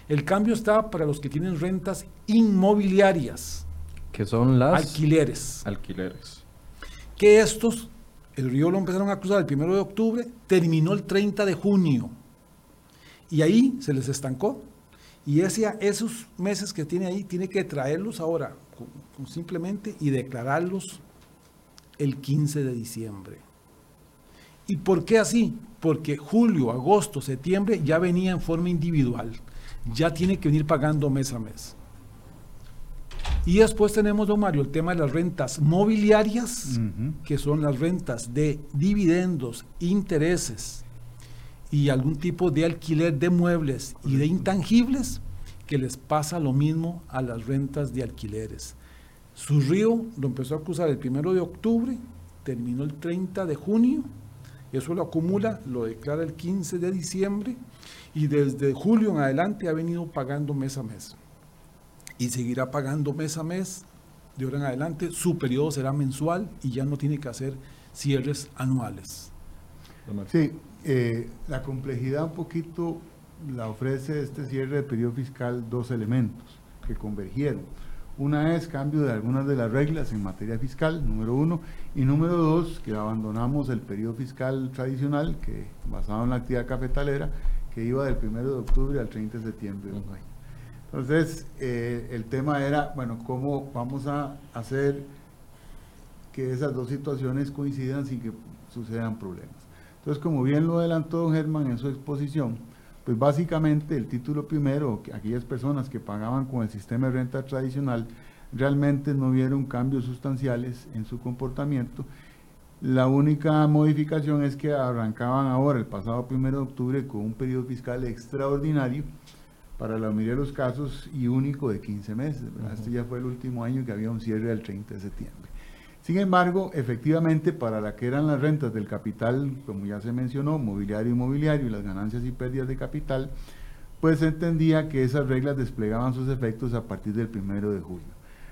El cambio está para los que tienen rentas inmobiliarias. Que son las... Alquileres. Alquileres. Que estos, el río lo empezaron a cruzar el primero de octubre, terminó el 30 de junio. Y ahí se les estancó. Y ese, esos meses que tiene ahí, tiene que traerlos ahora, simplemente, y declararlos el 15 de diciembre. ¿Y por qué así? porque julio, agosto, septiembre ya venía en forma individual, ya tiene que venir pagando mes a mes. Y después tenemos, don Mario, el tema de las rentas mobiliarias, que son las rentas de dividendos, intereses y algún tipo de alquiler de muebles y de intangibles, que les pasa lo mismo a las rentas de alquileres. Su río lo empezó a acusar el primero de octubre, terminó el 30 de junio, eso lo acumula, lo declara el 15 de diciembre y desde julio en adelante ha venido pagando mes a mes y seguirá pagando mes a mes de ahora en adelante. Su periodo será mensual y ya no tiene que hacer cierres anuales. Sí, eh, la complejidad un poquito la ofrece este cierre de periodo fiscal dos elementos que convergieron. Una es cambio de algunas de las reglas en materia fiscal, número uno, y número dos, que abandonamos el periodo fiscal tradicional, que basado en la actividad cafetalera, que iba del 1 de octubre al 30 de septiembre de un año. Entonces, eh, el tema era, bueno, ¿cómo vamos a hacer que esas dos situaciones coincidan sin que sucedan problemas? Entonces, como bien lo adelantó don Germán en su exposición, pues básicamente el título primero, aquellas personas que pagaban con el sistema de renta tradicional, realmente no vieron cambios sustanciales en su comportamiento. La única modificación es que arrancaban ahora, el pasado 1 de octubre, con un periodo fiscal extraordinario, para la mayoría de los casos y único de 15 meses. Este ya fue el último año que había un cierre del 30 de septiembre. Sin embargo, efectivamente, para la que eran las rentas del capital, como ya se mencionó, mobiliario inmobiliario y las ganancias y pérdidas de capital, pues se entendía que esas reglas desplegaban sus efectos a partir del 1 de julio.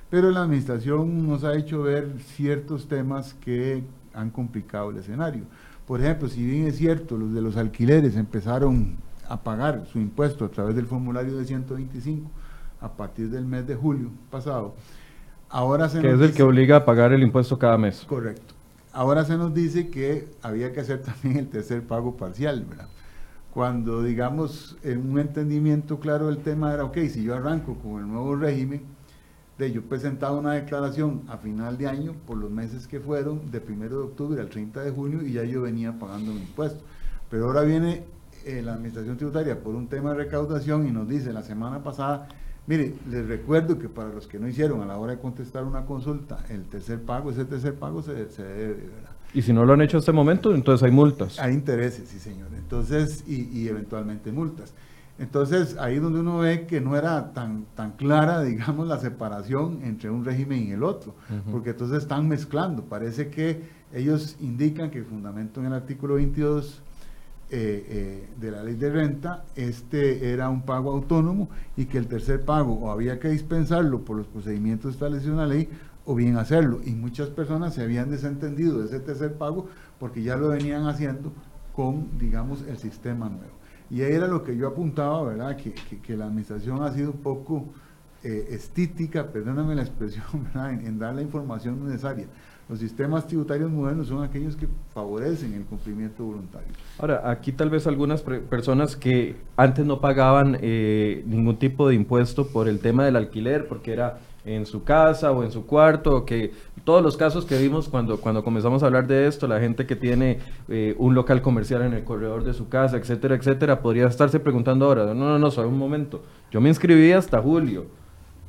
Pero la administración nos ha hecho ver ciertos temas que han complicado el escenario. Por ejemplo, si bien es cierto, los de los alquileres empezaron a pagar su impuesto a través del formulario de 125 a partir del mes de julio pasado. Ahora se que es el que obliga a pagar el impuesto cada mes. Correcto. Ahora se nos dice que había que hacer también el tercer pago parcial, ¿verdad? Cuando, digamos, en un entendimiento claro del tema era, ok, si yo arranco con el nuevo régimen, de yo presentaba una declaración a final de año por los meses que fueron, de 1 de octubre al 30 de junio, y ya yo venía pagando mi impuesto. Pero ahora viene eh, la Administración Tributaria por un tema de recaudación y nos dice la semana pasada, mire, les recuerdo que para los que no hicieron a la hora de contestar una consulta, el tercer pago, ese tercer pago se, debe, ¿verdad? Y si no lo han hecho en este momento, entonces hay multas. Hay intereses, sí señor. Entonces, y, y eventualmente multas. Entonces, ahí donde uno ve que no era tan, tan clara, digamos, la separación entre un régimen y el otro, porque entonces están mezclando. Parece que ellos indican que el fundamento en el artículo 22 eh, eh, de la ley de renta, este era un pago autónomo y que el tercer pago o había que dispensarlo por los procedimientos establecidos en la ley o bien hacerlo. Y muchas personas se habían desentendido de ese tercer pago porque ya lo venían haciendo con, digamos, el sistema nuevo. Y ahí era lo que yo apuntaba, ¿verdad? Que, que, la administración ha sido un poco eh, estítica, perdóname la expresión, ¿verdad? en dar la información necesaria. Los sistemas tributarios modernos son aquellos que favorecen el cumplimiento voluntario. Ahora, aquí tal vez algunas personas que antes no pagaban eh, ningún tipo de impuesto por el tema del alquiler, porque era en su casa o en su cuarto, que todos los casos que vimos cuando, cuando comenzamos a hablar de esto, la gente que tiene eh, un local comercial en el corredor de su casa, etcétera, etcétera, podría estarse preguntando ahora, no, no, no, solo un momento, yo me inscribí hasta julio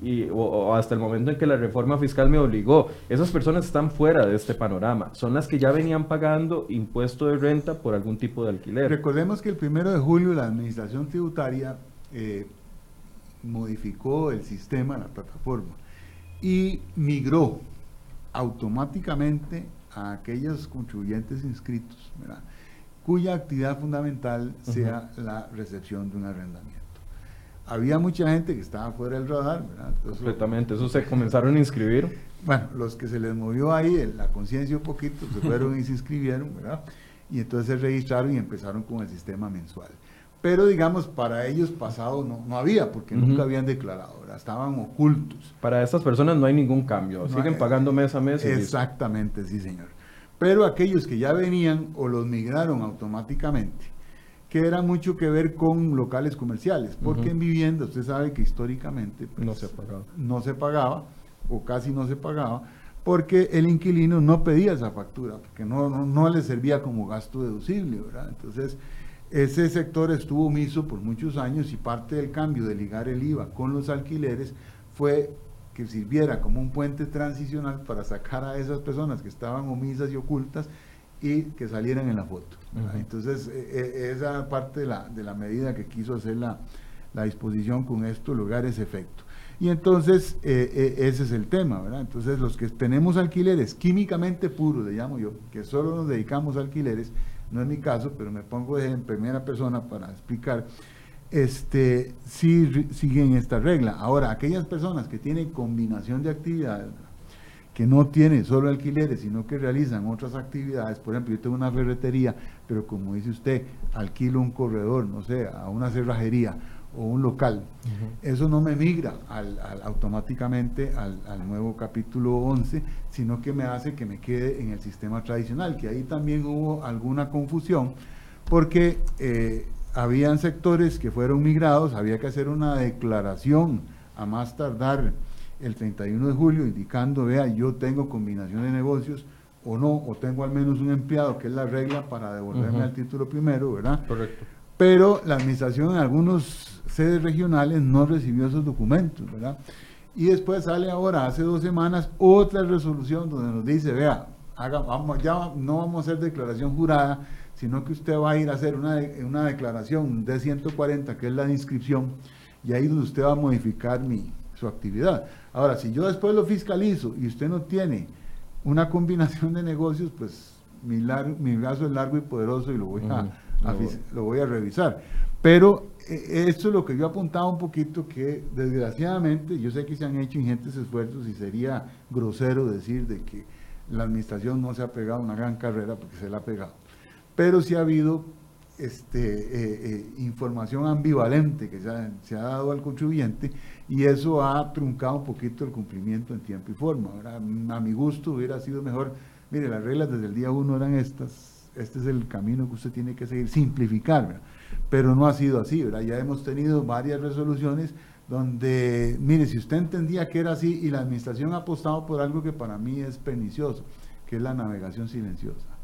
y, o, hasta el momento en que la reforma fiscal me obligó. Esas personas están fuera de este panorama. Son las que ya venían pagando impuesto de renta por algún tipo de alquiler. Recordemos que el primero de julio la administración tributaria eh, modificó el sistema, la plataforma, y migró automáticamente a aquellos contribuyentes inscritos, cuya actividad fundamental sea la recepción de un arrendamiento había mucha gente que estaba fuera del radar, ¿verdad? Completamente, eso se comenzaron a inscribir. Bueno, los que se les movió ahí la conciencia un poquito, se fueron y se inscribieron, ¿verdad? Y entonces se registraron y empezaron con el sistema mensual. Pero digamos, para ellos pasado no, no había, porque nunca habían declarado, ¿verdad? estaban ocultos. Para estas personas no hay ningún cambio, siguen pagando mes a mes. Exactamente, sí señor. Pero aquellos que ya venían o los migraron automáticamente, que era mucho que ver con locales comerciales, porque en vivienda usted sabe que históricamente pues, no, se pagaba. no se pagaba o casi no se pagaba porque el inquilino no pedía esa factura, porque no, no, le servía como gasto deducible, ¿verdad? Entonces, ese sector estuvo omiso por muchos años y parte del cambio de ligar el IVA con los alquileres fue que sirviera como un puente transicional para sacar a esas personas que estaban omisas y ocultas y que salieran en la foto. Entonces, e, e, esa parte de la, de la medida que quiso hacer la, la disposición con esto lograr ese efecto. Y entonces eh, ese es el tema, ¿verdad? Entonces los que tenemos alquileres químicamente puros, le llamo yo, que solo nos dedicamos a alquileres, no es mi caso, pero me pongo en primera persona para explicar, este, sí siguen esta regla. Ahora, aquellas personas que tienen combinación de actividades, que no tienen solo alquileres, sino que realizan otras actividades, por ejemplo, yo tengo una ferretería, pero como dice usted, alquilo un corredor, no sé, a una cerrajería, o un local, eso no me migra al, automáticamente al, nuevo capítulo 11, sino que me hace que me quede en el sistema tradicional, que ahí también hubo alguna confusión, porque eh, habían sectores que fueron migrados, había que hacer una declaración a más tardar el 31 de julio, indicando, vea, yo tengo combinación de negocios o no, o tengo al menos un empleado, que es la regla para devolverme al título primero, ¿verdad? Correcto. Pero la administración en algunos sedes regionales no recibió esos documentos, ¿verdad? Y después sale ahora, hace dos semanas, otra resolución donde nos dice, vea, haga, vamos, ya no vamos a hacer declaración jurada, sino que usted va a ir a hacer una, una declaración de 140, que es la de inscripción, y ahí donde usted va a modificar mi, su actividad. Ahora, si yo después lo fiscalizo y usted no tiene una combinación de negocios, pues mi, mi brazo es largo y poderoso y lo voy a, lo voy a revisar. Pero eh, esto es lo que yo apuntaba un poquito, que desgraciadamente yo sé que se han hecho ingentes esfuerzos y sería grosero decir de que la administración no se ha pegado una gran carrera porque se la ha pegado. Pero sí ha habido este, eh, eh, información ambivalente que se ha, dado al contribuyente y eso ha truncado un poquito el cumplimiento en tiempo y forma. A mi gusto hubiera sido mejor, mire, las reglas desde el día uno eran estas, este es el camino que usted tiene que seguir, simplificar pero no ha sido así, ¿verdad? Ya hemos tenido varias resoluciones donde, mire, si usted entendía que era así y la administración ha apostado por algo que para mí es pernicioso, que es la navegación silenciosa.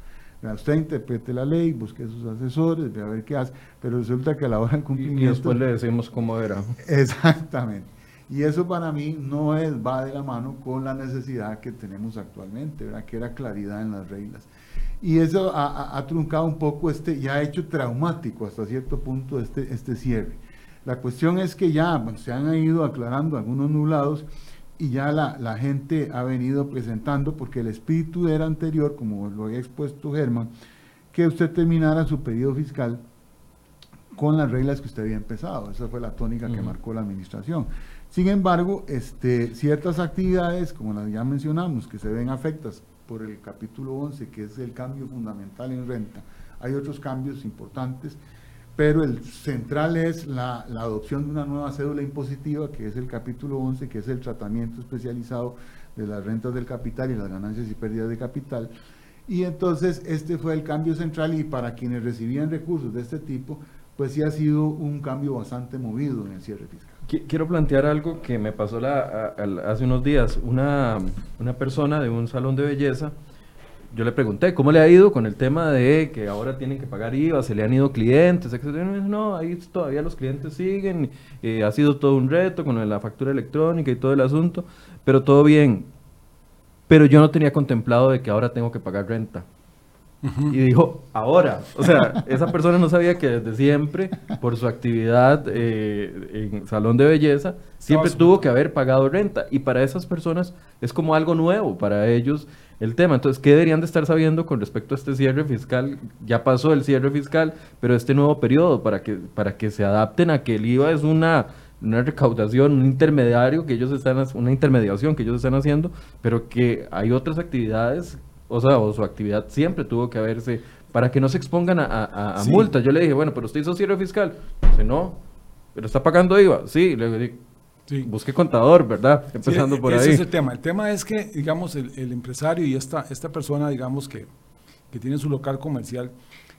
Usted interprete la ley, busque sus asesores, ve a ver qué hace, pero resulta que a la hora del cumplimiento... Y después le decimos cómo era. Exactamente. Y eso para mí no es, va de la mano con la necesidad que tenemos actualmente, ¿verdad? que era claridad en las reglas. Y eso ha, truncado un poco este, y ha hecho traumático hasta cierto punto este, este cierre. La cuestión es que ya se han ido aclarando algunos nublados y ya la, la, gente ha venido presentando, porque el espíritu era anterior, como lo había expuesto Germán, que usted terminara su periodo fiscal con las reglas que usted había empezado. Esa fue la tónica que marcó la administración. Sin embargo, este, ciertas actividades, como las ya mencionamos, que se ven afectadas por el capítulo 11, que es el cambio fundamental en renta. Hay otros cambios importantes, pero el central es la, adopción de una nueva cédula impositiva, que es el capítulo 11, que es el tratamiento especializado de las rentas del capital y las ganancias y pérdidas de capital. Y entonces este fue el cambio central y para quienes recibían recursos de este tipo, pues sí ha sido un cambio bastante movido en el cierre fiscal. Quiero plantear algo que me pasó la, hace unos días. Una, una persona de un salón de belleza, yo le pregunté cómo le ha ido con el tema de que ahora tienen que pagar IVA, se le han ido clientes, etc. No, ahí todavía los clientes siguen, eh, ha sido todo un reto con la factura electrónica y todo el asunto, pero todo bien. Pero yo no tenía contemplado de que ahora tengo que pagar renta. Y dijo, ahora. O sea, esa persona no sabía que desde siempre, por su actividad eh, en salón de belleza, siempre tuvo que haber pagado renta. Y para esas personas es como algo nuevo, para ellos el tema. Entonces, ¿qué deberían de estar sabiendo con respecto a este cierre fiscal? Ya pasó el cierre fiscal, pero este nuevo periodo, para que, para que se adapten a que el IVA es una una recaudación, un intermediario que ellos están, una intermediación que ellos están haciendo, pero que hay otras actividades o sea, o su actividad siempre tuvo que haberse, para que no se expongan a, multas. Yo le dije, bueno, pero usted hizo cierre fiscal. Dice, no, pero está pagando IVA. Sí, le dije, sí. busque contador, ¿verdad? Empezando por ahí. Ese es el tema. El tema es que, digamos, el, empresario y esta, esta persona, digamos, que, que tiene su local comercial,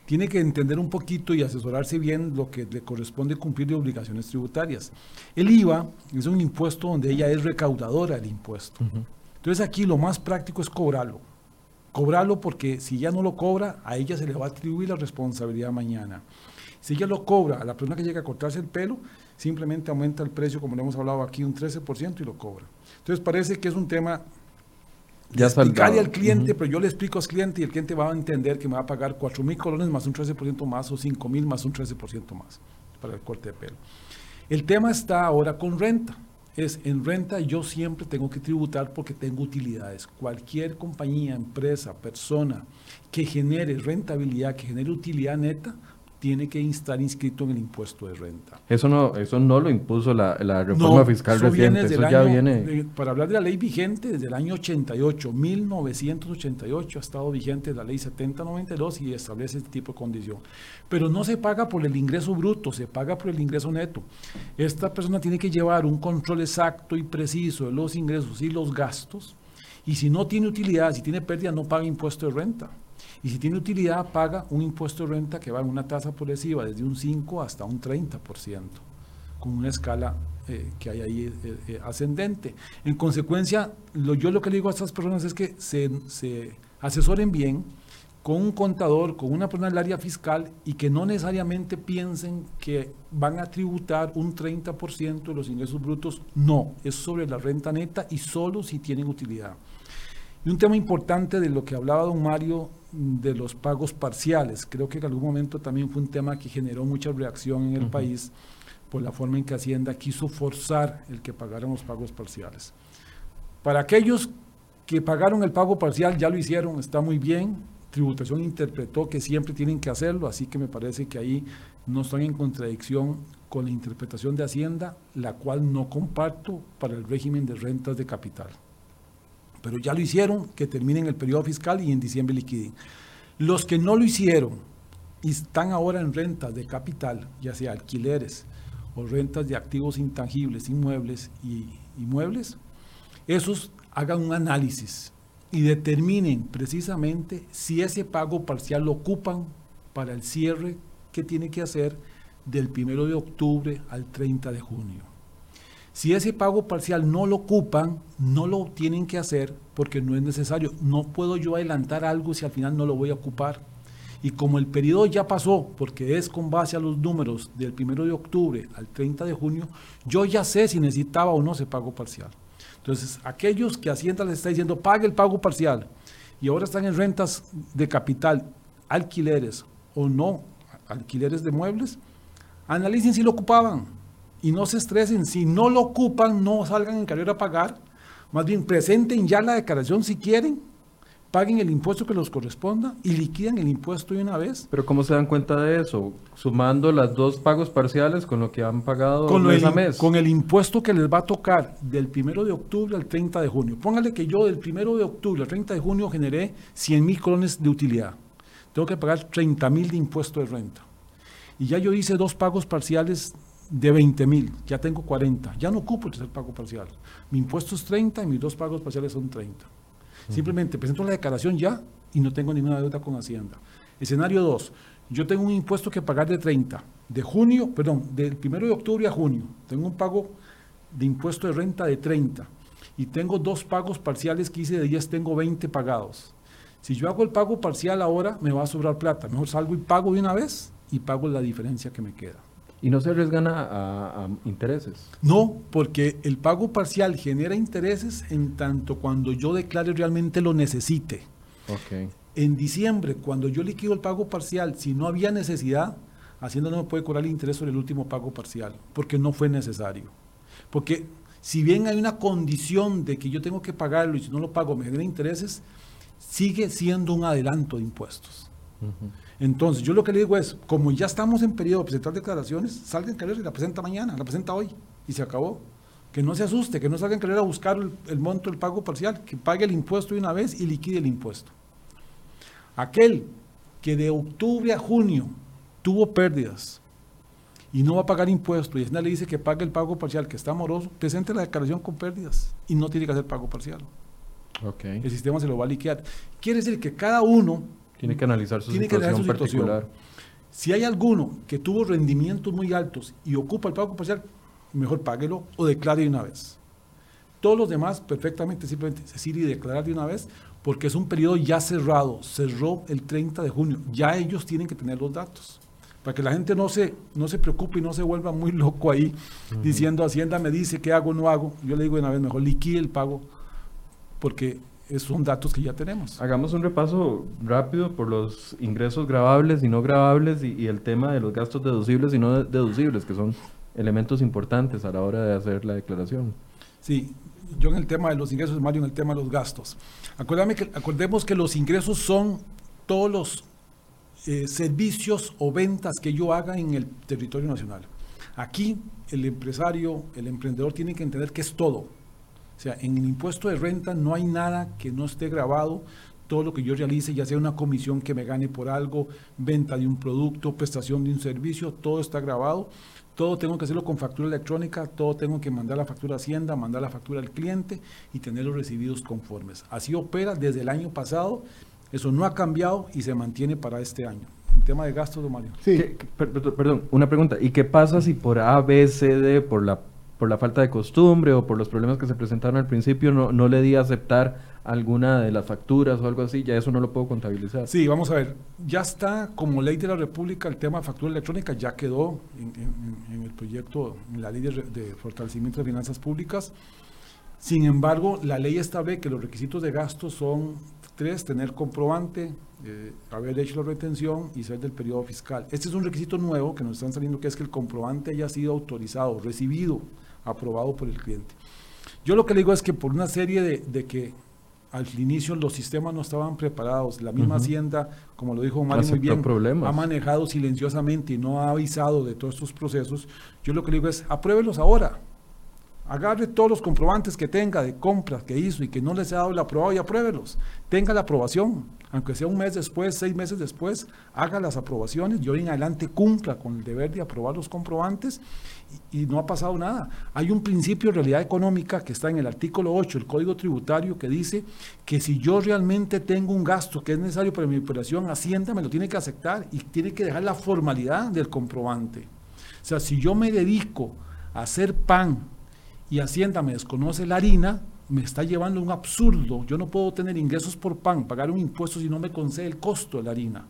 tiene que entender un poquito y asesorarse bien lo que le corresponde cumplir de obligaciones tributarias. El IVA es un impuesto donde ella es recaudadora del impuesto. Entonces aquí lo más práctico es cobrarlo cobrarlo porque si ya no lo cobra, a ella se le va a atribuir la responsabilidad mañana. Si ella lo cobra a la persona que llega a cortarse el pelo, simplemente aumenta el precio, como le hemos hablado aquí, un 13% y lo cobra. Entonces parece que es un tema ya explicarle al cliente, pero yo le explico al cliente y el cliente va a entender que me va a pagar 4 mil colones más un 13% más o 5 mil más un 13% más para el corte de pelo. El tema está ahora con renta. Es en renta yo siempre tengo que tributar porque tengo utilidades. Cualquier compañía, empresa, persona que genere rentabilidad, que genere utilidad neta, tiene que estar inscrito en el impuesto de renta. Eso no, eso no lo impuso la, reforma fiscal reciente, eso ya viene... para hablar de la ley vigente, desde el año 88, 1988 ha estado vigente la ley 7092 y establece este tipo de condición. Pero no se paga por el ingreso bruto, se paga por el ingreso neto. Esta persona tiene que llevar un control exacto y preciso de los ingresos y los gastos, y si no tiene utilidad, si tiene pérdida, no paga impuesto de renta. Y si tiene utilidad, paga un impuesto de renta que va en una tasa progresiva desde un 5 hasta un 30%, con una escala eh, que hay ahí eh, eh, ascendente. En consecuencia, yo lo que le digo a estas personas es que se, se asesoren bien con un contador, con una persona del área fiscal y que no necesariamente piensen que van a tributar un 30% de los ingresos brutos. No, es sobre la renta neta y solo si tienen utilidad. Y un tema importante de lo que hablaba don Mario de los pagos parciales. Creo que en algún momento también fue un tema que generó mucha reacción en el país por la forma en que Hacienda quiso forzar el que pagaran los pagos parciales. Para aquellos que pagaron el pago parcial, ya lo hicieron, está muy bien. Tributación interpretó que siempre tienen que hacerlo, así que me parece que ahí no están en contradicción con la interpretación de Hacienda, la cual no comparto para el régimen de rentas de capital pero ya lo hicieron, que terminen el periodo fiscal y en diciembre liquiden. Los que no lo hicieron y están ahora en rentas de capital, ya sea alquileres o rentas de activos intangibles, inmuebles y inmuebles, esos hagan un análisis y determinen precisamente si ese pago parcial lo ocupan para el cierre que tiene que hacer del 1 de octubre al 30 de junio. Si ese pago parcial no lo ocupan, no lo tienen que hacer porque no es necesario. No puedo yo adelantar algo si al final no lo voy a ocupar. Y como el periodo ya pasó, porque es con base a los números del 1 de octubre al 30 de junio, yo ya sé si necesitaba o no ese pago parcial. Entonces, aquellos que Hacienda les está diciendo, pague el pago parcial, y ahora están en rentas de capital, alquileres o no, alquileres de muebles, analicen si lo ocupaban y no se estresen. Si no lo ocupan, no salgan en carrera a pagar. Más bien, presenten ya la declaración si quieren, paguen el impuesto que les corresponda y liquiden el impuesto de una vez. Pero ¿cómo se dan cuenta de eso? Sumando las dos pagos parciales con lo que han pagado con mes el, a mes. Con el impuesto que les va a tocar del 1 de octubre al 30 de junio. Póngale que yo del 1 de octubre al 30 de junio generé 100 mil colones de utilidad. Tengo que pagar 30 mil de impuesto de renta. Y ya yo hice dos pagos parciales de 20 mil, ya tengo 40, ya no ocupo el tercer pago parcial. Mi impuesto es 30 y mis dos pagos parciales son 30. Simplemente presento la declaración ya y no tengo ninguna deuda con Hacienda. Escenario 2, yo tengo un impuesto que pagar de 30, de junio, perdón, del 1 de octubre a junio, tengo un pago de impuesto de renta de 30 y tengo dos pagos parciales que hice de 10, tengo 20 pagados. Si yo hago el pago parcial ahora, me va a sobrar plata. Mejor salgo y pago de una vez y pago la diferencia que me queda. ¿Y no se arriesgan a, intereses? No, porque el pago parcial genera intereses en tanto cuando yo declare realmente lo necesite. Okay. En diciembre, cuando yo liquido el pago parcial, si no había necesidad, Hacienda no me puede cobrar el interés sobre el último pago parcial, porque no fue necesario. Porque si bien hay una condición de que yo tengo que pagarlo y si no lo pago me genera intereses, sigue siendo un adelanto de impuestos. Entonces, yo lo que le digo es, como ya estamos en periodo de presentar declaraciones, salga en carrera y la presenta mañana, la presenta hoy y se acabó. Que no se asuste, que no salga en carrera a buscar el, monto del pago parcial, que pague el impuesto de una vez y liquide el impuesto. Aquel que de octubre a junio tuvo pérdidas y no va a pagar impuesto y Hacienda le dice que pague el pago parcial, que está moroso, presente la declaración con pérdidas y no tiene que hacer pago parcial. Okay. El sistema se lo va a liquidar. Quiere decir que cada uno tiene que analizar su, situación, particular. Si hay alguno que tuvo rendimientos muy altos y ocupa el pago parcial, mejor páguelo o declare de una vez. Todos los demás, perfectamente, simplemente decir y declarar de una vez, porque es un periodo ya cerrado, cerró el 30 de junio, ya ellos tienen que tener los datos para que la gente no se, no se preocupe y no se vuelva muy loco ahí diciendo Hacienda me dice qué hago, no hago. Yo le digo una vez mejor liquide el pago porque son datos que ya tenemos. Hagamos un repaso rápido por los ingresos grabables y no grabables y, el tema de los gastos deducibles y no deducibles, que son elementos importantes a la hora de hacer la declaración. Sí, yo en el tema de los ingresos, Mario, en el tema de los gastos. Acuérdame que, acordemos que los ingresos son todos los eh, servicios o ventas que yo haga en el territorio nacional. Aquí el empresario, el emprendedor tiene que entender que es todo. O sea, en el impuesto de renta no hay nada que no esté grabado. Todo lo que yo realice, ya sea una comisión que me gane por algo, venta de un producto, prestación de un servicio, todo está grabado. Todo tengo que hacerlo con factura electrónica, todo tengo que mandar la factura a Hacienda, mandar la factura al cliente y tener los recibidos conformes. Así opera desde el año pasado eso no ha cambiado y se mantiene para este año. El tema de gastos, don Mario. Sí. perdón, una pregunta. ¿Y qué pasa si por A, B, C, D, por la, por la falta de costumbre o por los problemas que se presentaron al principio, no, no le di a aceptar alguna de las facturas o algo así? Ya eso no lo puedo contabilizar. Sí, vamos a ver. Ya está como ley de la República el tema de factura electrónica, ya quedó en, el proyecto, en la ley de, fortalecimiento de finanzas públicas. Sin embargo, la ley establece que los requisitos de gasto son Tres, tener comprobante, eh, haber hecho la retención y ser del periodo fiscal. Este es un requisito nuevo que nos están saliendo, que es que el comprobante haya sido autorizado, recibido, aprobado por el cliente. Yo lo que le digo es que por una serie de, que al inicio los sistemas no estaban preparados, la misma Hacienda, como lo dijo Mario muy bien, ha manejado silenciosamente y no ha avisado de todos estos procesos, yo lo que le digo es, apruébelos ahora, Agarre todos los comprobantes que tenga de compras que hizo y que no les ha dado el aprobado y apruébelos. Tenga la aprobación, aunque sea un mes después, seis meses después, haga las aprobaciones y hoy en adelante cumpla con el deber de aprobar los comprobantes y, no ha pasado nada. Hay un principio de realidad económica que está en el artículo 8 del Código Tributario que dice que si yo realmente tengo un gasto que es necesario para mi operación, Hacienda me lo tiene que aceptar y tiene que dejar la formalidad del comprobante. O sea, si yo me dedico a hacer pan, y Hacienda me desconoce la harina, me está llevando a un absurdo. Yo no puedo tener ingresos por pan, pagar un impuesto si no me concede el costo de la harina.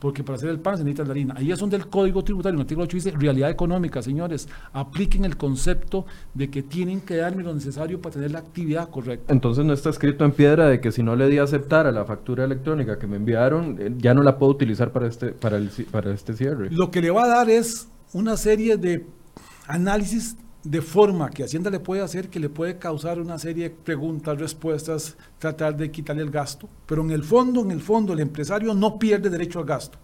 Porque para hacer el pan se necesita la harina. Ahí es donde el Código Tributario, en el artículo 8 dice realidad económica, señores. Apliquen el concepto de que tienen que darme lo necesario para tener la actividad correcta. Entonces no está escrito en piedra de que si no le di a aceptar a la factura electrónica que me enviaron, eh, ya no la puedo utilizar para este, para, el, para este cierre. Lo que le va a dar es una serie de análisis de forma que Hacienda le puede hacer, que le puede causar una serie de preguntas, respuestas, tratar de quitarle el gasto. Pero en el fondo, en el fondo, el empresario no pierde derecho al gasto.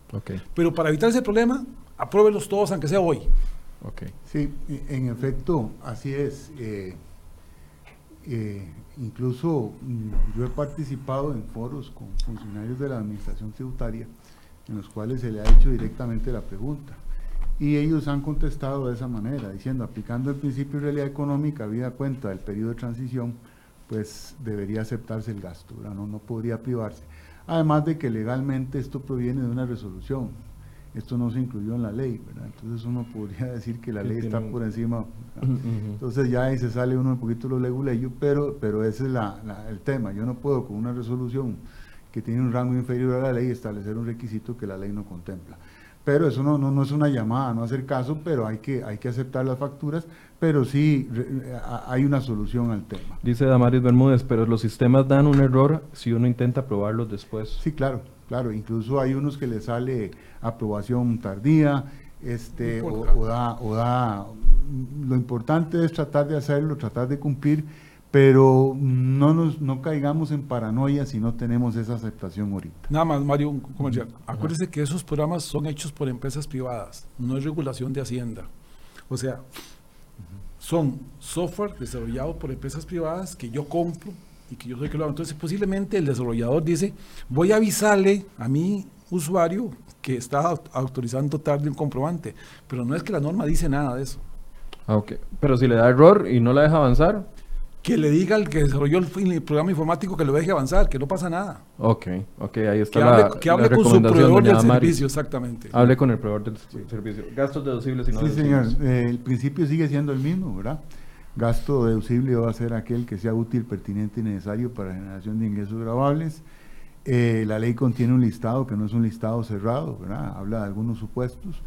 Pero para evitar ese problema, apruébelos todos, aunque sea hoy. Okay. Sí, en efecto, así es. Eh, eh, incluso mm, yo he participado en foros con funcionarios de la Administración Tributaria en los cuales se le ha hecho directamente la pregunta. Y ellos han contestado de esa manera, diciendo, aplicando el principio de realidad económica, habida cuenta del periodo de transición, pues debería aceptarse el gasto, No, no podría privarse. Además de que legalmente esto proviene de una resolución, esto no se incluyó en la ley, ¿verdad? Entonces uno podría decir que la ley está por encima. Entonces ya ahí se sale uno un poquito lo leguleyo, pero, pero ese es la, el tema. Yo no puedo con una resolución que tiene un rango inferior a la ley establecer un requisito que la ley no contempla. Pero eso no, no, es una llamada, no hacer caso, pero hay que, hay que aceptar las facturas, pero sí hay una solución al tema. Dice Damaris Bermúdez, pero los sistemas dan un error si uno intenta probarlos después. Sí, claro, claro. Incluso hay unos que le sale aprobación tardía, este, o, da, o da. Lo importante es tratar de hacerlo, tratar de cumplir pero no nos no caigamos en paranoia si no tenemos esa aceptación ahorita. Nada más, Mario, un comercial. Acuérdese que esos programas son hechos por empresas privadas, no es regulación de Hacienda. O sea, son software desarrollado por empresas privadas que yo compro y que yo soy que lo hago. Entonces, posiblemente el desarrollador dice, voy a avisarle a mi usuario que está autorizando tarde un comprobante, pero no es que la norma dice nada de eso. Ah, ok. Pero si le da error y no la deja avanzar que le diga al que desarrolló el, programa informático que lo deje avanzar, que no pasa nada. Ok, ok, ahí está que la hable, Que hable con su proveedor del servicio, exactamente. Hable con el proveedor del servicio. Gastos deducibles y no Sí, señor. Eh, el principio sigue siendo el mismo, ¿verdad? Gasto deducible va a ser aquel que sea útil, pertinente y necesario para la generación de ingresos grabables. Eh, la ley contiene un listado que no es un listado cerrado, ¿verdad? habla de algunos supuestos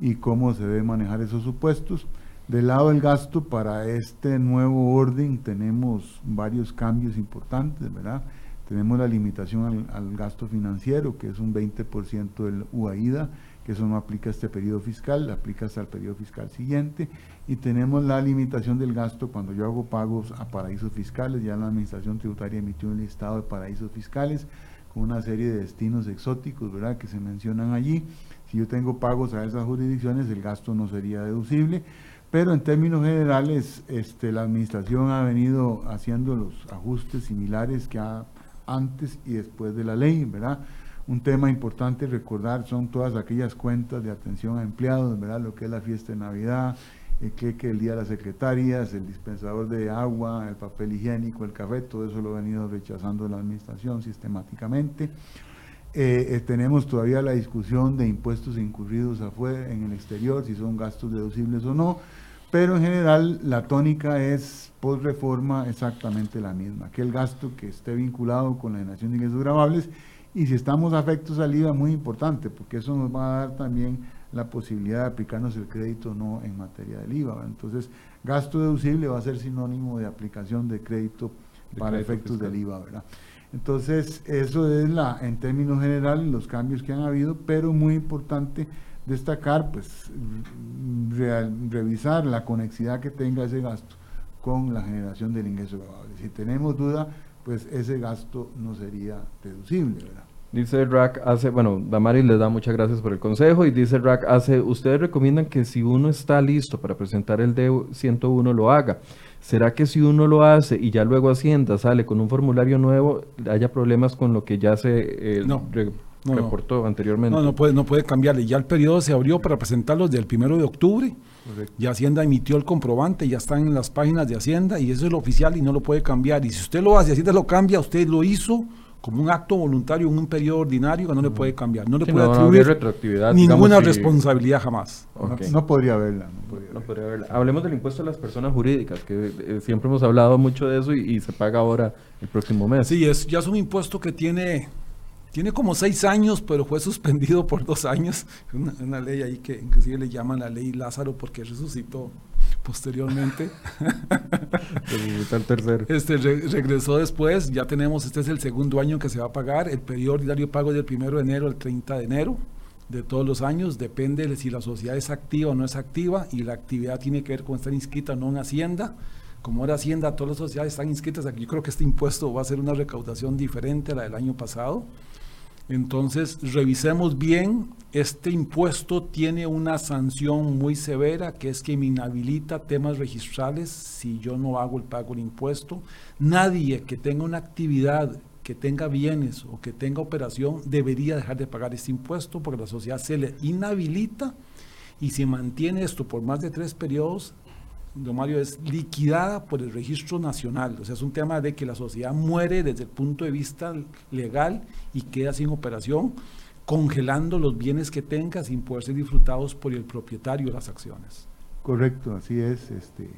y cómo se debe manejar esos supuestos. Del lado del gasto, para este nuevo orden tenemos varios cambios importantes, ¿verdad? Tenemos la limitación al, gasto financiero, que es un 20% del UAIDA, que eso no aplica a este periodo fiscal, aplica hasta el periodo fiscal siguiente. Y tenemos la limitación del gasto cuando yo hago pagos a paraísos fiscales, ya la Administración Tributaria emitió un listado de paraísos fiscales con una serie de destinos exóticos, ¿verdad?, que se mencionan allí. Si yo tengo pagos a esas jurisdicciones, el gasto no sería deducible. Pero en términos generales, este, la administración ha venido haciendo los ajustes similares que ha antes y después de la ley, ¿verdad? Un tema importante recordar son todas aquellas cuentas de atención a empleados, ¿verdad? Lo que es la fiesta de Navidad, el que el día de las secretarias, el dispensador de agua, el papel higiénico, el café, todo eso lo ha venido rechazando la administración sistemáticamente. Eh, eh, tenemos todavía la discusión de impuestos incurridos afuera, en el exterior, si son gastos deducibles o no pero en general la tónica es post reforma exactamente la misma, que el gasto que esté vinculado con la generación de ingresos grabables y si estamos afectos al IVA, muy importante, porque eso nos va a dar también la posibilidad de aplicarnos el crédito no en materia del IVA. Entonces, gasto deducible va a ser sinónimo de aplicación de crédito para efectos del IVA, ¿verdad? Entonces, eso es la, en términos generales, los cambios que han habido, pero muy importante destacar, pues, revisar la conexidad que tenga ese gasto con la generación del ingreso grabable. Si tenemos duda, pues ese gasto no sería deducible, ¿verdad? Dice Rack hace, bueno, Damaris les da muchas gracias por el consejo y dice Rack hace, ustedes recomiendan que si uno está listo para presentar el D101 lo haga. ¿Será que si uno lo hace y ya luego Hacienda sale con un formulario nuevo, haya problemas con lo que ya se eh, no no, reportó anteriormente. No, no puede, no puede cambiarle. Ya el periodo se abrió para presentarlos del primero de octubre. Ya Hacienda emitió el comprobante, ya están en las páginas de Hacienda y eso es lo oficial y no lo puede cambiar. Y si usted lo hace, Hacienda lo cambia, usted lo hizo como un acto voluntario en un periodo ordinario que no le puede cambiar. No le puede atribuir ninguna responsabilidad jamás. No, podría haberla. No podría, haberla. Hablemos del impuesto a las personas jurídicas, que eh, siempre hemos hablado mucho de eso y, y, se paga ahora el próximo mes. Sí, es, ya es un impuesto que tiene tiene como seis años, pero fue suspendido por dos años. Una, una ley ahí que inclusive le llaman la ley Lázaro porque resucitó posteriormente. el tercero. Este regresó después, ya tenemos, este es el segundo año que se va a pagar. El periodo ordinario pago es del 1 de enero al 30 de enero de todos los años, depende de si la sociedad es activa o no es activa y la actividad tiene que ver con estar inscrita o no en Hacienda. Como ahora Hacienda, todas las sociedades están inscritas aquí. Yo creo que este impuesto va a ser una recaudación diferente a la del año pasado. Entonces, revisemos bien, este impuesto tiene una sanción muy severa, que es que me inhabilita temas registrales si yo no hago el pago del impuesto. Nadie que tenga una actividad, que tenga bienes o que tenga operación, debería dejar de pagar este impuesto porque la sociedad se le inhabilita y si mantiene esto por más de tres periodos, don Mario, es liquidada por el registro nacional. O sea, es un tema de que la sociedad muere desde el punto de vista legal y queda sin operación, congelando los bienes que tenga sin poder ser disfrutados por el propietario de las acciones. Correcto, así es. Este,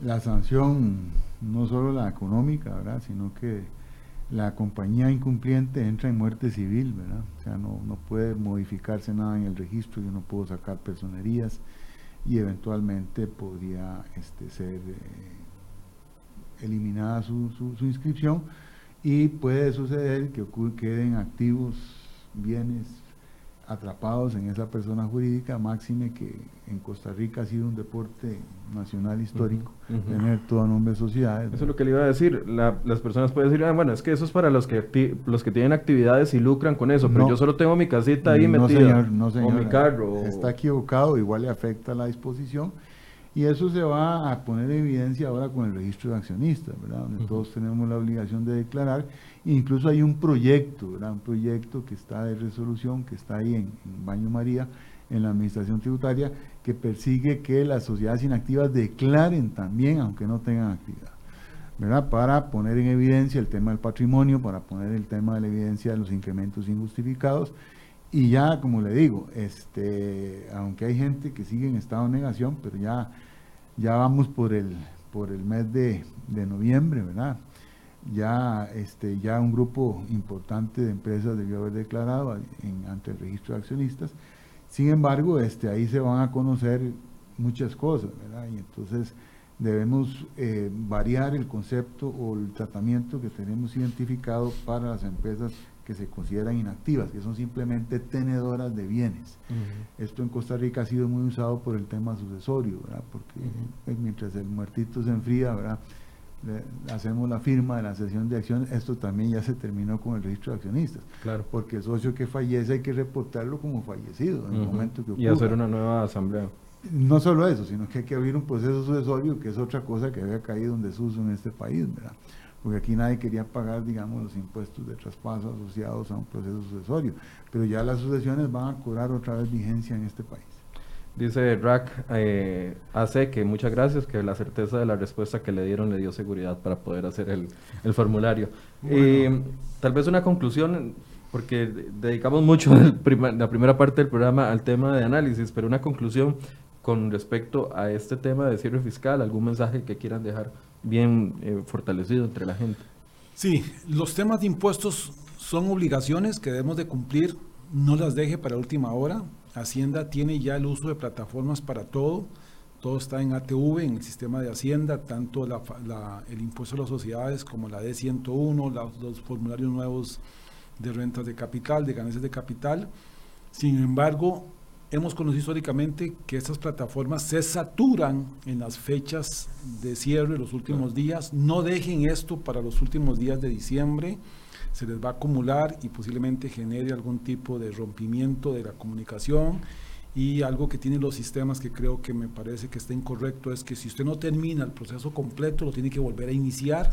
la sanción, no solo la económica, ¿verdad? sino que la compañía incumpliente entra en muerte civil, ¿verdad? O sea, no, no puede modificarse nada en el registro, yo no puedo sacar personerías y eventualmente podría este, ser eh, eliminada su, su, inscripción. Y puede suceder que queden activos bienes atrapados en esa persona jurídica, máxime que en Costa Rica ha sido un deporte nacional histórico, tener todo nombre de sociedades. Eso es lo que le iba a decir, las personas pueden decir, ah, bueno, es que eso es para los que los que tienen actividades y lucran con eso, pero yo solo tengo mi casita ahí no metida, señor, no señor, o mi carro. Está equivocado, igual le afecta la disposición, y eso se va a poner en evidencia ahora con el registro de accionistas, ¿verdad? Donde todos tenemos la obligación de declarar. Incluso hay un proyecto, ¿verdad? Un proyecto que está de resolución, que está ahí en, Baño María, en la administración tributaria, que persigue que las sociedades inactivas declaren también, aunque no tengan actividad. ¿verdad? Para poner en evidencia el tema del patrimonio, para poner el tema de la evidencia de los incrementos injustificados. Y ya, como le digo, este, aunque hay gente que sigue en estado de negación, pero ya ya vamos por el, por el mes de, de noviembre, ¿verdad? ya, este, ya un grupo importante de empresas debió haber declarado en, ante el registro de accionistas. Sin embargo, este, ahí se van a conocer muchas cosas, ¿verdad? Y entonces debemos eh, variar el concepto o el tratamiento que tenemos identificado para las empresas que se consideran inactivas, que son simplemente tenedoras de bienes. Esto en Costa Rica ha sido muy usado por el tema sucesorio, ¿verdad? Porque eh, mientras el muertito se enfría, ¿verdad? hacemos la firma de la sesión de acción, esto también ya se terminó con el registro de accionistas. Claro. Porque el socio que fallece hay que reportarlo como fallecido en el momento que ocurra. Y hacer una nueva asamblea. No solo eso, sino que hay que abrir un proceso sucesorio, que es otra cosa que había caído en desuso en este país, ¿verdad? Porque aquí nadie quería pagar, digamos, los impuestos de traspaso asociados a un proceso sucesorio. Pero ya las sucesiones van a cobrar otra vez vigencia en este país. Dice Rack eh, hace que muchas gracias, que la certeza de la respuesta que le dieron le dio seguridad para poder hacer el, el formulario. Eh, tal vez una conclusión, porque dedicamos mucho la primera parte del programa al tema de análisis, pero una conclusión con respecto a este tema de cierre fiscal, algún mensaje que quieran dejar bien eh, fortalecido entre la gente. Sí, los temas de impuestos son obligaciones que debemos de cumplir, no las deje para última hora Hacienda tiene ya el uso de plataformas para todo. Todo está en ATV, en el sistema de Hacienda, tanto el impuesto a las sociedades como la D101, los formularios nuevos de rentas de capital, de ganancias de capital. Sin embargo, hemos conocido históricamente que estas plataformas se saturan en las fechas de cierre, los últimos días. No dejen esto para los últimos días de diciembre se les va a acumular y posiblemente genere algún tipo de rompimiento de la comunicación. Y algo que tienen los sistemas que creo que me parece que está incorrecto es que si usted no termina el proceso completo, lo tiene que volver a iniciar.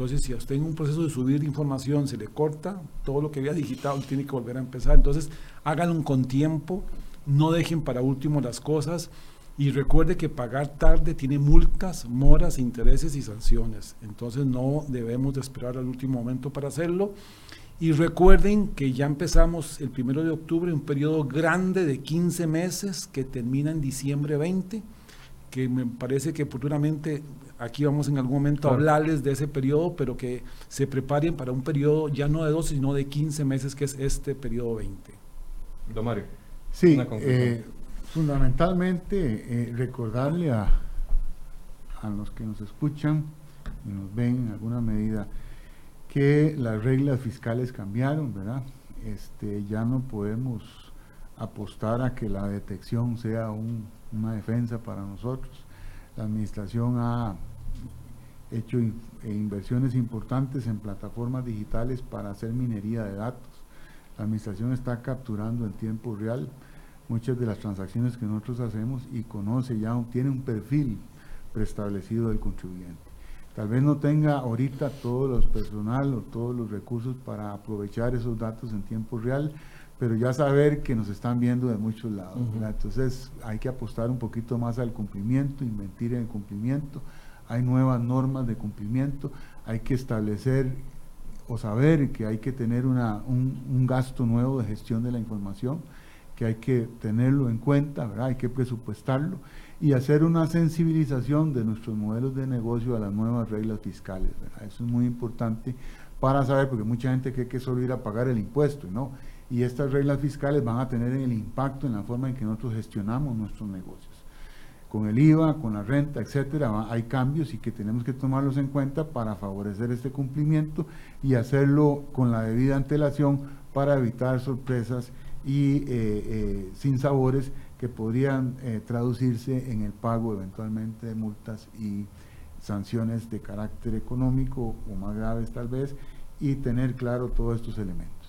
Entonces, si a usted en un proceso de subir información se le corta, todo lo que había digitado tiene que volver a empezar. Entonces, háganlo con tiempo, no dejen para último las cosas y recuerde que pagar tarde tiene multas, moras, intereses y sanciones. Entonces no debemos de esperar al último momento para hacerlo. Y recuerden que ya empezamos el primero de octubre, un periodo grande de 15 meses que termina en diciembre 20, que me parece que futuramente aquí vamos en algún momento a hablarles de ese periodo, pero que se preparen para un periodo ya no de 12, sino de 15 meses, que es este periodo 20. Don Mario. Sí, fundamentalmente eh, recordarle a, a los que nos escuchan y nos ven en alguna medida que las reglas fiscales cambiaron, ¿verdad? Este, ya no podemos apostar a que la detección sea una defensa para nosotros. La administración ha hecho eh, inversiones importantes en plataformas digitales para hacer minería de datos. La administración está capturando en tiempo real muchas de las transacciones que nosotros hacemos y conoce ya, tiene un perfil preestablecido del contribuyente. Tal vez no tenga ahorita todo los personal o todos los recursos para aprovechar esos datos en tiempo real, pero ya saber que nos están viendo de muchos lados. Entonces hay que apostar un poquito más al cumplimiento, invertir en el cumplimiento. Hay nuevas normas de cumplimiento, hay que establecer o saber que hay que tener un, un gasto nuevo de gestión de la información que hay que tenerlo en cuenta, ¿verdad? hay que presupuestarlo y hacer una sensibilización de nuestros modelos de negocio a las nuevas reglas fiscales. Eso es muy importante para saber, porque mucha gente cree que solo ir a pagar el impuesto, ¿no? Y estas reglas fiscales van a tener el impacto en la forma en que nosotros gestionamos nuestros negocios. Con el IVA, con la renta, etcétera, hay cambios y que tenemos que tomarlos en cuenta para favorecer este cumplimiento y hacerlo con la debida antelación para evitar sorpresas y eh, eh, sin sabores que podrían eh, traducirse en el pago eventualmente de multas y sanciones de carácter económico o más graves tal vez y tener claro todos estos elementos.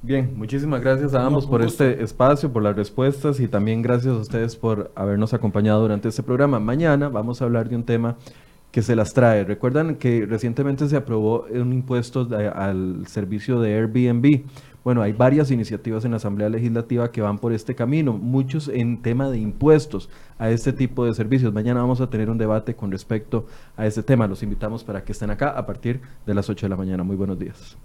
Bien, muchísimas gracias a ambos por este espacio, por las respuestas y también gracias a ustedes por habernos acompañado durante este programa. Mañana vamos a hablar de un tema que se las trae. Recuerdan que recientemente se aprobó un impuesto al servicio de Airbnb. Bueno, hay varias iniciativas en la Asamblea Legislativa que van por este camino, muchos en tema de impuestos a este tipo de servicios. Mañana vamos a tener un debate con respecto a este tema. Los invitamos para que estén acá a partir de las 8 de la mañana. Muy buenos días.